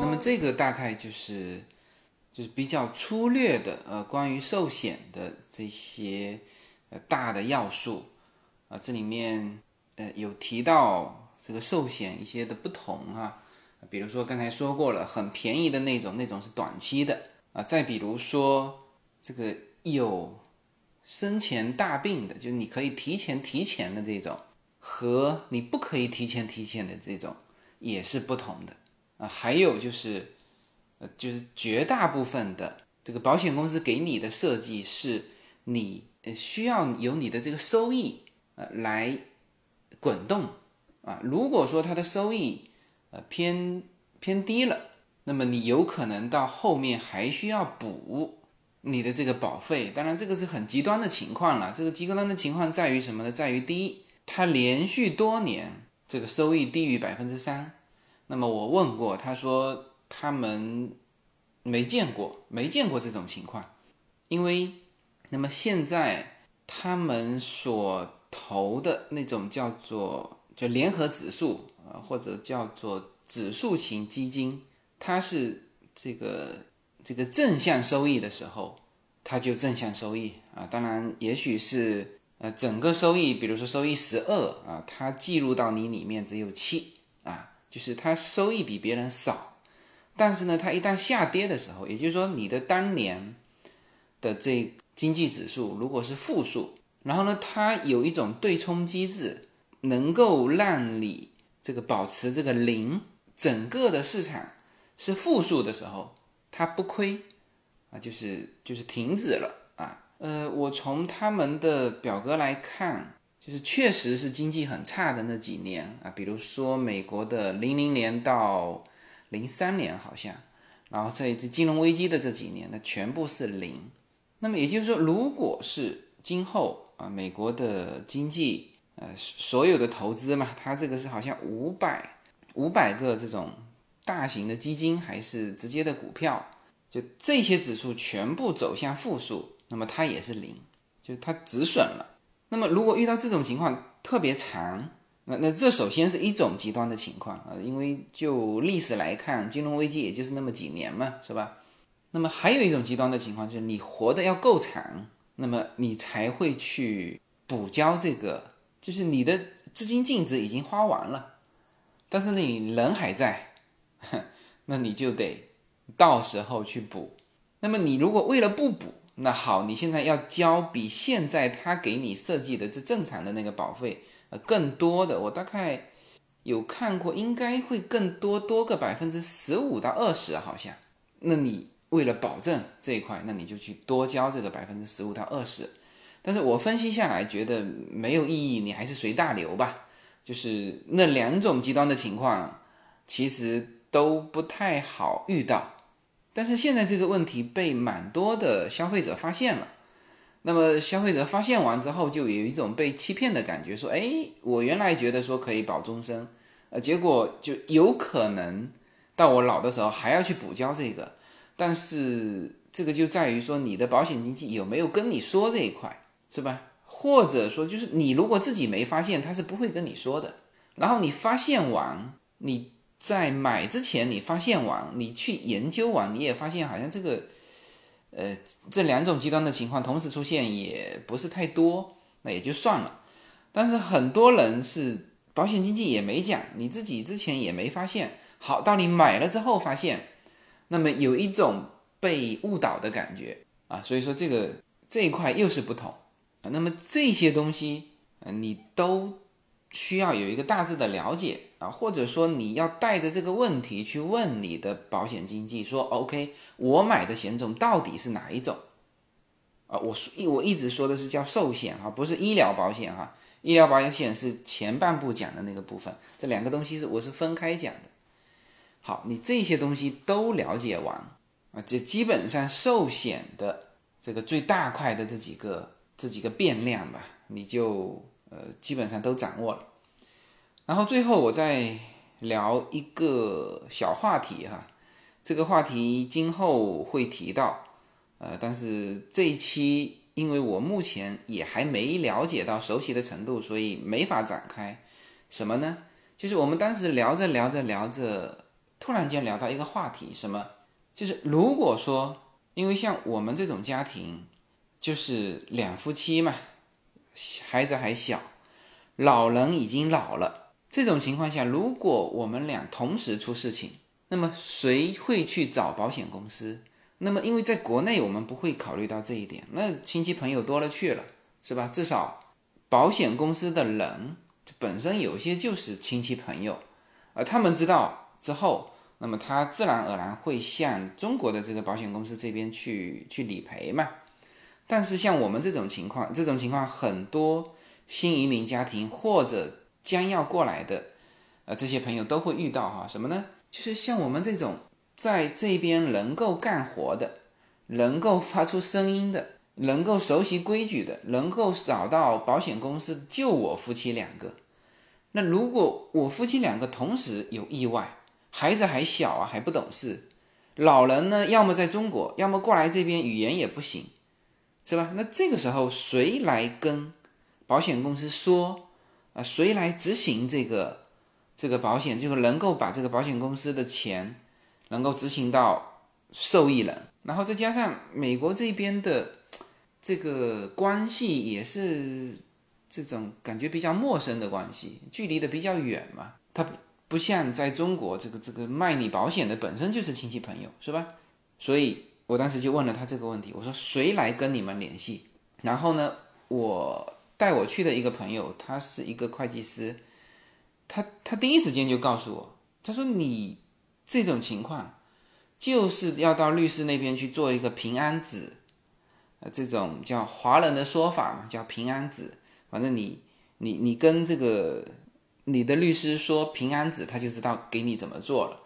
S2: 那么这个大概就是。就是比较粗略的，呃，关于寿险的这些，呃大的要素。啊，这里面呃有提到这个寿险一些的不同啊，比如说刚才说过了，很便宜的那种，那种是短期的。啊，再比如说这个有生前大病的，就你可以提前提前的这种，和你不可以提前提前的这种也是不同的。啊，还有就是呃就是绝大部分的这个保险公司给你的设计是你需要有你的这个收益呃来滚动啊，如果说它的收益呃偏偏低了，那么你有可能到后面还需要补你的这个保费。当然，这个是很极端的情况了。这个极端的情况在于什么呢？在于第一，它连续多年这个收益低于百分之三。那么我问过，他说他们没见过，没见过这种情况，因为那么现在他们所投的那种叫做就联合指数啊，或者叫做指数型基金，它是这个这个正向收益的时候，它就正向收益啊。当然，也许是呃整个收益，比如说收益十二啊，它计入到你里面只有七啊。就是它收益比别人少，但是呢，它一旦下跌的时候，也就是说你的当年的这经济指数如果是负数，然后呢，它有一种对冲机制，能够让你这个保持这个零，整个的市场是负数的时候，它不亏啊，就是就是停止了啊。呃，我从他们的表格来看。就是确实是经济很差的那几年啊，比如说美国的零零年到零三年好像，然后在这金融危机的这几年，那全部是零。那么也就是说，如果是今后啊，美国的经济呃所有的投资嘛，它这个是好像五百五百个这种大型的基金，还是直接的股票，就这些指数全部走向负数，那么它也是零，就它止损了。那么，如果遇到这种情况特别长，那那这首先是一种极端的情况啊，因为就历史来看，金融危机也就是那么几年嘛，是吧？那么还有一种极端的情况就是你活得要够长，那么你才会去补交这个，就是你的资金净值已经花完了，但是你人还在，那你就得到时候去补。那么你如果为了不补，那好，你现在要交比现在他给你设计的这正常的那个保费更多的，我大概有看过，应该会更多多个百分之十五到二十，好像。那你为了保证这一块，那你就去多交这个百分之十五到二十。但是我分析下来觉得没有意义，你还是随大流吧。就是那两种极端的情况，其实都不太好遇到。但是现在这个问题被蛮多的消费者发现了，那么消费者发现完之后，就有一种被欺骗的感觉，说：“哎，我原来觉得说可以保终身，呃，结果就有可能到我老的时候还要去补交这个。但是这个就在于说你的保险经纪有没有跟你说这一块，是吧？或者说就是你如果自己没发现，他是不会跟你说的。然后你发现完，你。在买之前，你发现完，你去研究完，你也发现好像这个，呃，这两种极端的情况同时出现也不是太多，那也就算了。但是很多人是保险经纪也没讲，你自己之前也没发现，好到你买了之后发现，那么有一种被误导的感觉啊，所以说这个这一块又是不同啊。那么这些东西，嗯，你都。需要有一个大致的了解啊，或者说你要带着这个问题去问你的保险经纪，说 OK，我买的险种到底是哪一种？啊，我说一我一直说的是叫寿险哈，不是医疗保险哈，医疗保险是前半部讲的那个部分，这两个东西是我是分开讲的。好，你这些东西都了解完啊，这基本上寿险的这个最大块的这几个这几个变量吧，你就。呃，基本上都掌握了。然后最后我再聊一个小话题哈，这个话题今后会提到，呃，但是这一期因为我目前也还没了解到熟悉的程度，所以没法展开。什么呢？就是我们当时聊着聊着聊着，突然间聊到一个话题，什么？就是如果说，因为像我们这种家庭，就是两夫妻嘛。孩子还小，老人已经老了。这种情况下，如果我们俩同时出事情，那么谁会去找保险公司？那么因为在国内我们不会考虑到这一点，那亲戚朋友多了去了，是吧？至少保险公司的人本身有些就是亲戚朋友，而他们知道之后，那么他自然而然会向中国的这个保险公司这边去去理赔嘛。但是像我们这种情况，这种情况很多新移民家庭或者将要过来的，呃，这些朋友都会遇到哈，什么呢？就是像我们这种在这边能够干活的，能够发出声音的，能够熟悉规矩的，能够找到保险公司救我夫妻两个。那如果我夫妻两个同时有意外，孩子还小啊，还不懂事，老人呢，要么在中国，要么过来这边，语言也不行。是吧？那这个时候谁来跟保险公司说啊？谁来执行这个这个保险？就是能够把这个保险公司的钱能够执行到受益人，然后再加上美国这边的这个关系也是这种感觉比较陌生的关系，距离的比较远嘛。它不像在中国，这个这个卖你保险的本身就是亲戚朋友，是吧？所以。我当时就问了他这个问题，我说谁来跟你们联系？然后呢，我带我去的一个朋友，他是一个会计师，他他第一时间就告诉我，他说你这种情况就是要到律师那边去做一个平安纸，呃，这种叫华人的说法嘛，叫平安纸。反正你你你跟这个你的律师说平安纸，他就知道给你怎么做了。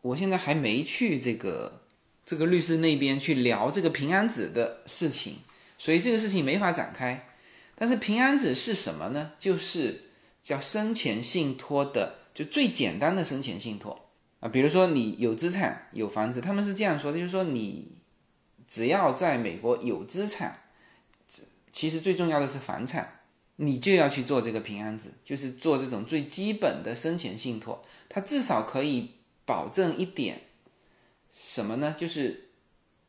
S2: 我现在还没去这个。这个律师那边去聊这个平安纸的事情，所以这个事情没法展开。但是平安纸是什么呢？就是叫生前信托的，就最简单的生前信托啊。比如说你有资产有房子，他们是这样说的，就是说你只要在美国有资产，其实最重要的是房产，你就要去做这个平安纸，就是做这种最基本的生前信托，它至少可以保证一点。什么呢？就是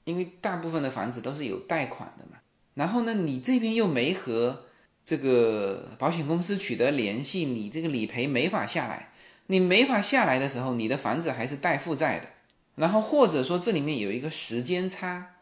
S2: 因为大部分的房子都是有贷款的嘛，然后呢，你这边又没和这个保险公司取得联系，你这个理赔没法下来，你没法下来的时候，你的房子还是带负债的，然后或者说这里面有一个时间差，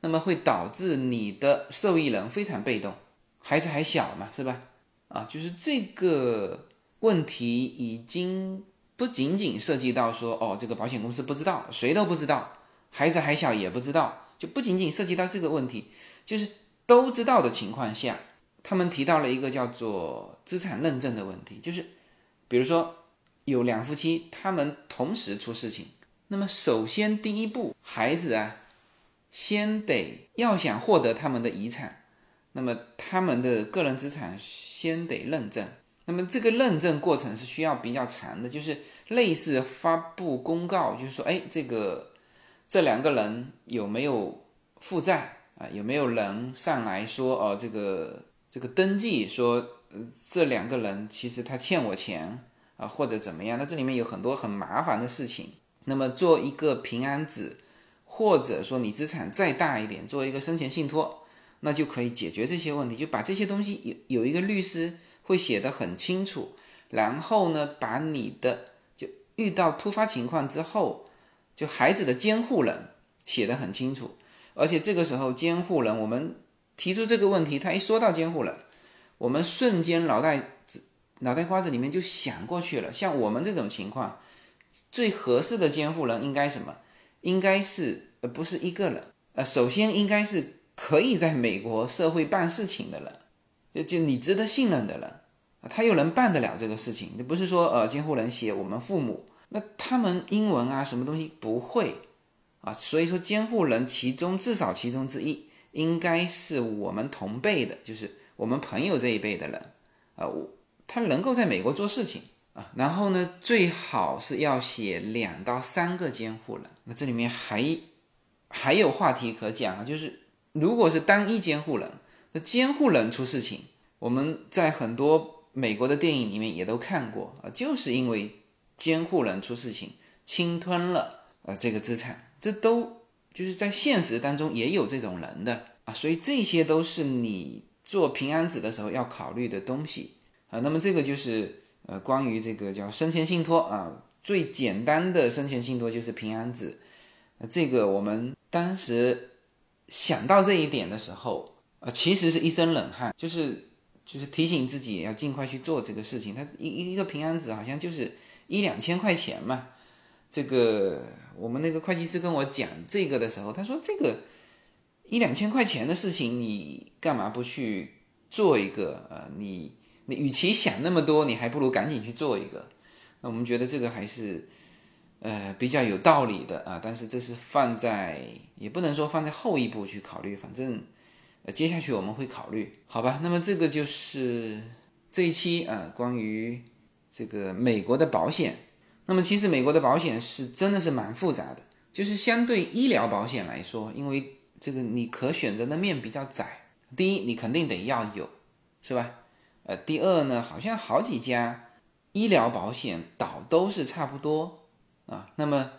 S2: 那么会导致你的受益人非常被动，孩子还小嘛，是吧？啊，就是这个问题已经。不仅仅涉及到说哦，这个保险公司不知道，谁都不知道，孩子还小也不知道，就不仅仅涉及到这个问题，就是都知道的情况下，他们提到了一个叫做资产认证的问题，就是比如说有两夫妻，他们同时出事情，那么首先第一步，孩子啊，先得要想获得他们的遗产，那么他们的个人资产先得认证。那么这个认证过程是需要比较长的，就是类似发布公告，就是说，哎，这个这两个人有没有负债啊？有没有人上来说，哦，这个这个登记说，这两个人其实他欠我钱啊，或者怎么样？那这里面有很多很麻烦的事情。那么做一个平安纸，或者说你资产再大一点，做一个生前信托，那就可以解决这些问题，就把这些东西有有一个律师。会写的很清楚，然后呢，把你的就遇到突发情况之后，就孩子的监护人写的很清楚，而且这个时候监护人，我们提出这个问题，他一说到监护人，我们瞬间脑袋脑袋瓜子里面就想过去了。像我们这种情况，最合适的监护人应该什么？应该是呃不是一个人，呃首先应该是可以在美国社会办事情的人。就就你值得信任的人，他又能办得了这个事情，不是说呃监护人写我们父母，那他们英文啊什么东西不会啊，所以说监护人其中至少其中之一应该是我们同辈的，就是我们朋友这一辈的人啊，我他能够在美国做事情啊，然后呢最好是要写两到三个监护人，那这里面还还有话题可讲啊，就是如果是单一监护人。那监护人出事情，我们在很多美国的电影里面也都看过啊，就是因为监护人出事情，侵吞了呃这个资产，这都就是在现实当中也有这种人的啊，所以这些都是你做平安纸的时候要考虑的东西啊。那么这个就是呃关于这个叫生前信托啊，最简单的生前信托就是平安纸。那这个我们当时想到这一点的时候啊，其实是一身冷汗，就是就是提醒自己要尽快去做这个事情。它一一个平安纸好像就是一两千块钱嘛。这个我们那个会计师跟我讲这个的时候，他说这个一两千块钱的事情，你干嘛不去做一个？呃，你你与其想那么多，你还不如赶紧去做一个。那我们觉得这个还是呃比较有道理的啊。但是这是放在也不能说放在后一步去考虑，反正接下去我们会考虑，好吧？那么这个就是这一期啊关于这个美国的保险。那么其实美国的保险是真的是蛮复杂的，就是相对医疗保险来说，因为这个你可选择的面比较窄。第一，你肯定得要有，是吧？呃，第二呢，好像好几家医疗保险倒都是差不多啊。那么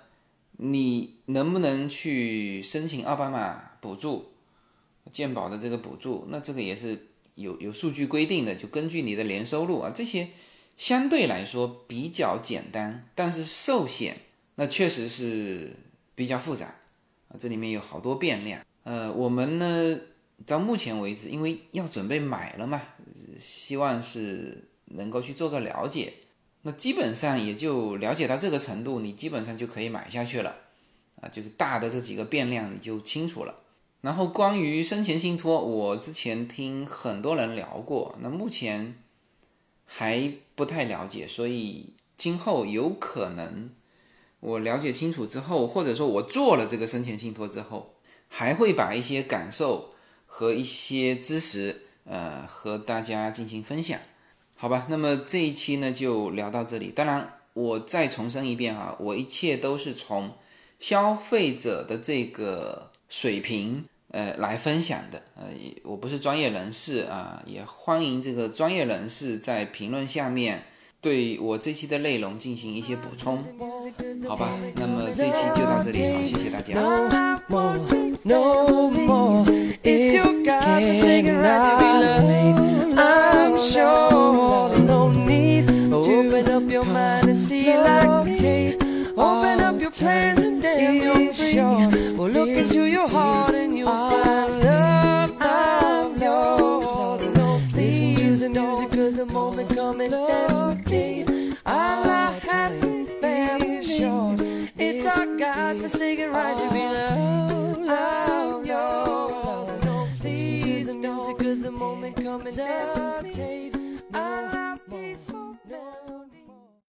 S2: 你能不能去申请奥巴马补助、健保的这个补助？那这个也是有有数据规定的，就根据你的年收入啊这些。相对来说比较简单，但是寿险那确实是比较复杂啊，这里面有好多变量。呃，我们呢到目前为止，因为要准备买了嘛，希望是能够去做个了解。那基本上也就了解到这个程度，你基本上就可以买下去了啊，就是大的这几个变量你就清楚了。然后关于生前信托，我之前听很多人聊过，那目前。还不太了解，所以今后有可能我了解清楚之后，或者说我做了这个生前信托之后，还会把一些感受和一些知识，呃，和大家进行分享，好吧？那么这一期呢就聊到这里。当然，我再重申一遍啊，我一切都是从消费者的这个水平。呃，来分享的，呃，我不是专业人士啊，也欢迎这个专业人士在评论下面对我这期的内容进行一些补充，好吧？那么这期就到这里，好，谢谢大家。
S1: Your plans and then you're free. Well, look into your heart and you'll find love. I'm yours. Listen to the music of the moment, come and dance with me. I love happy family short. It's our God-forsaken right to be loved. Yours. Listen to the music of the moment, come and dance with me.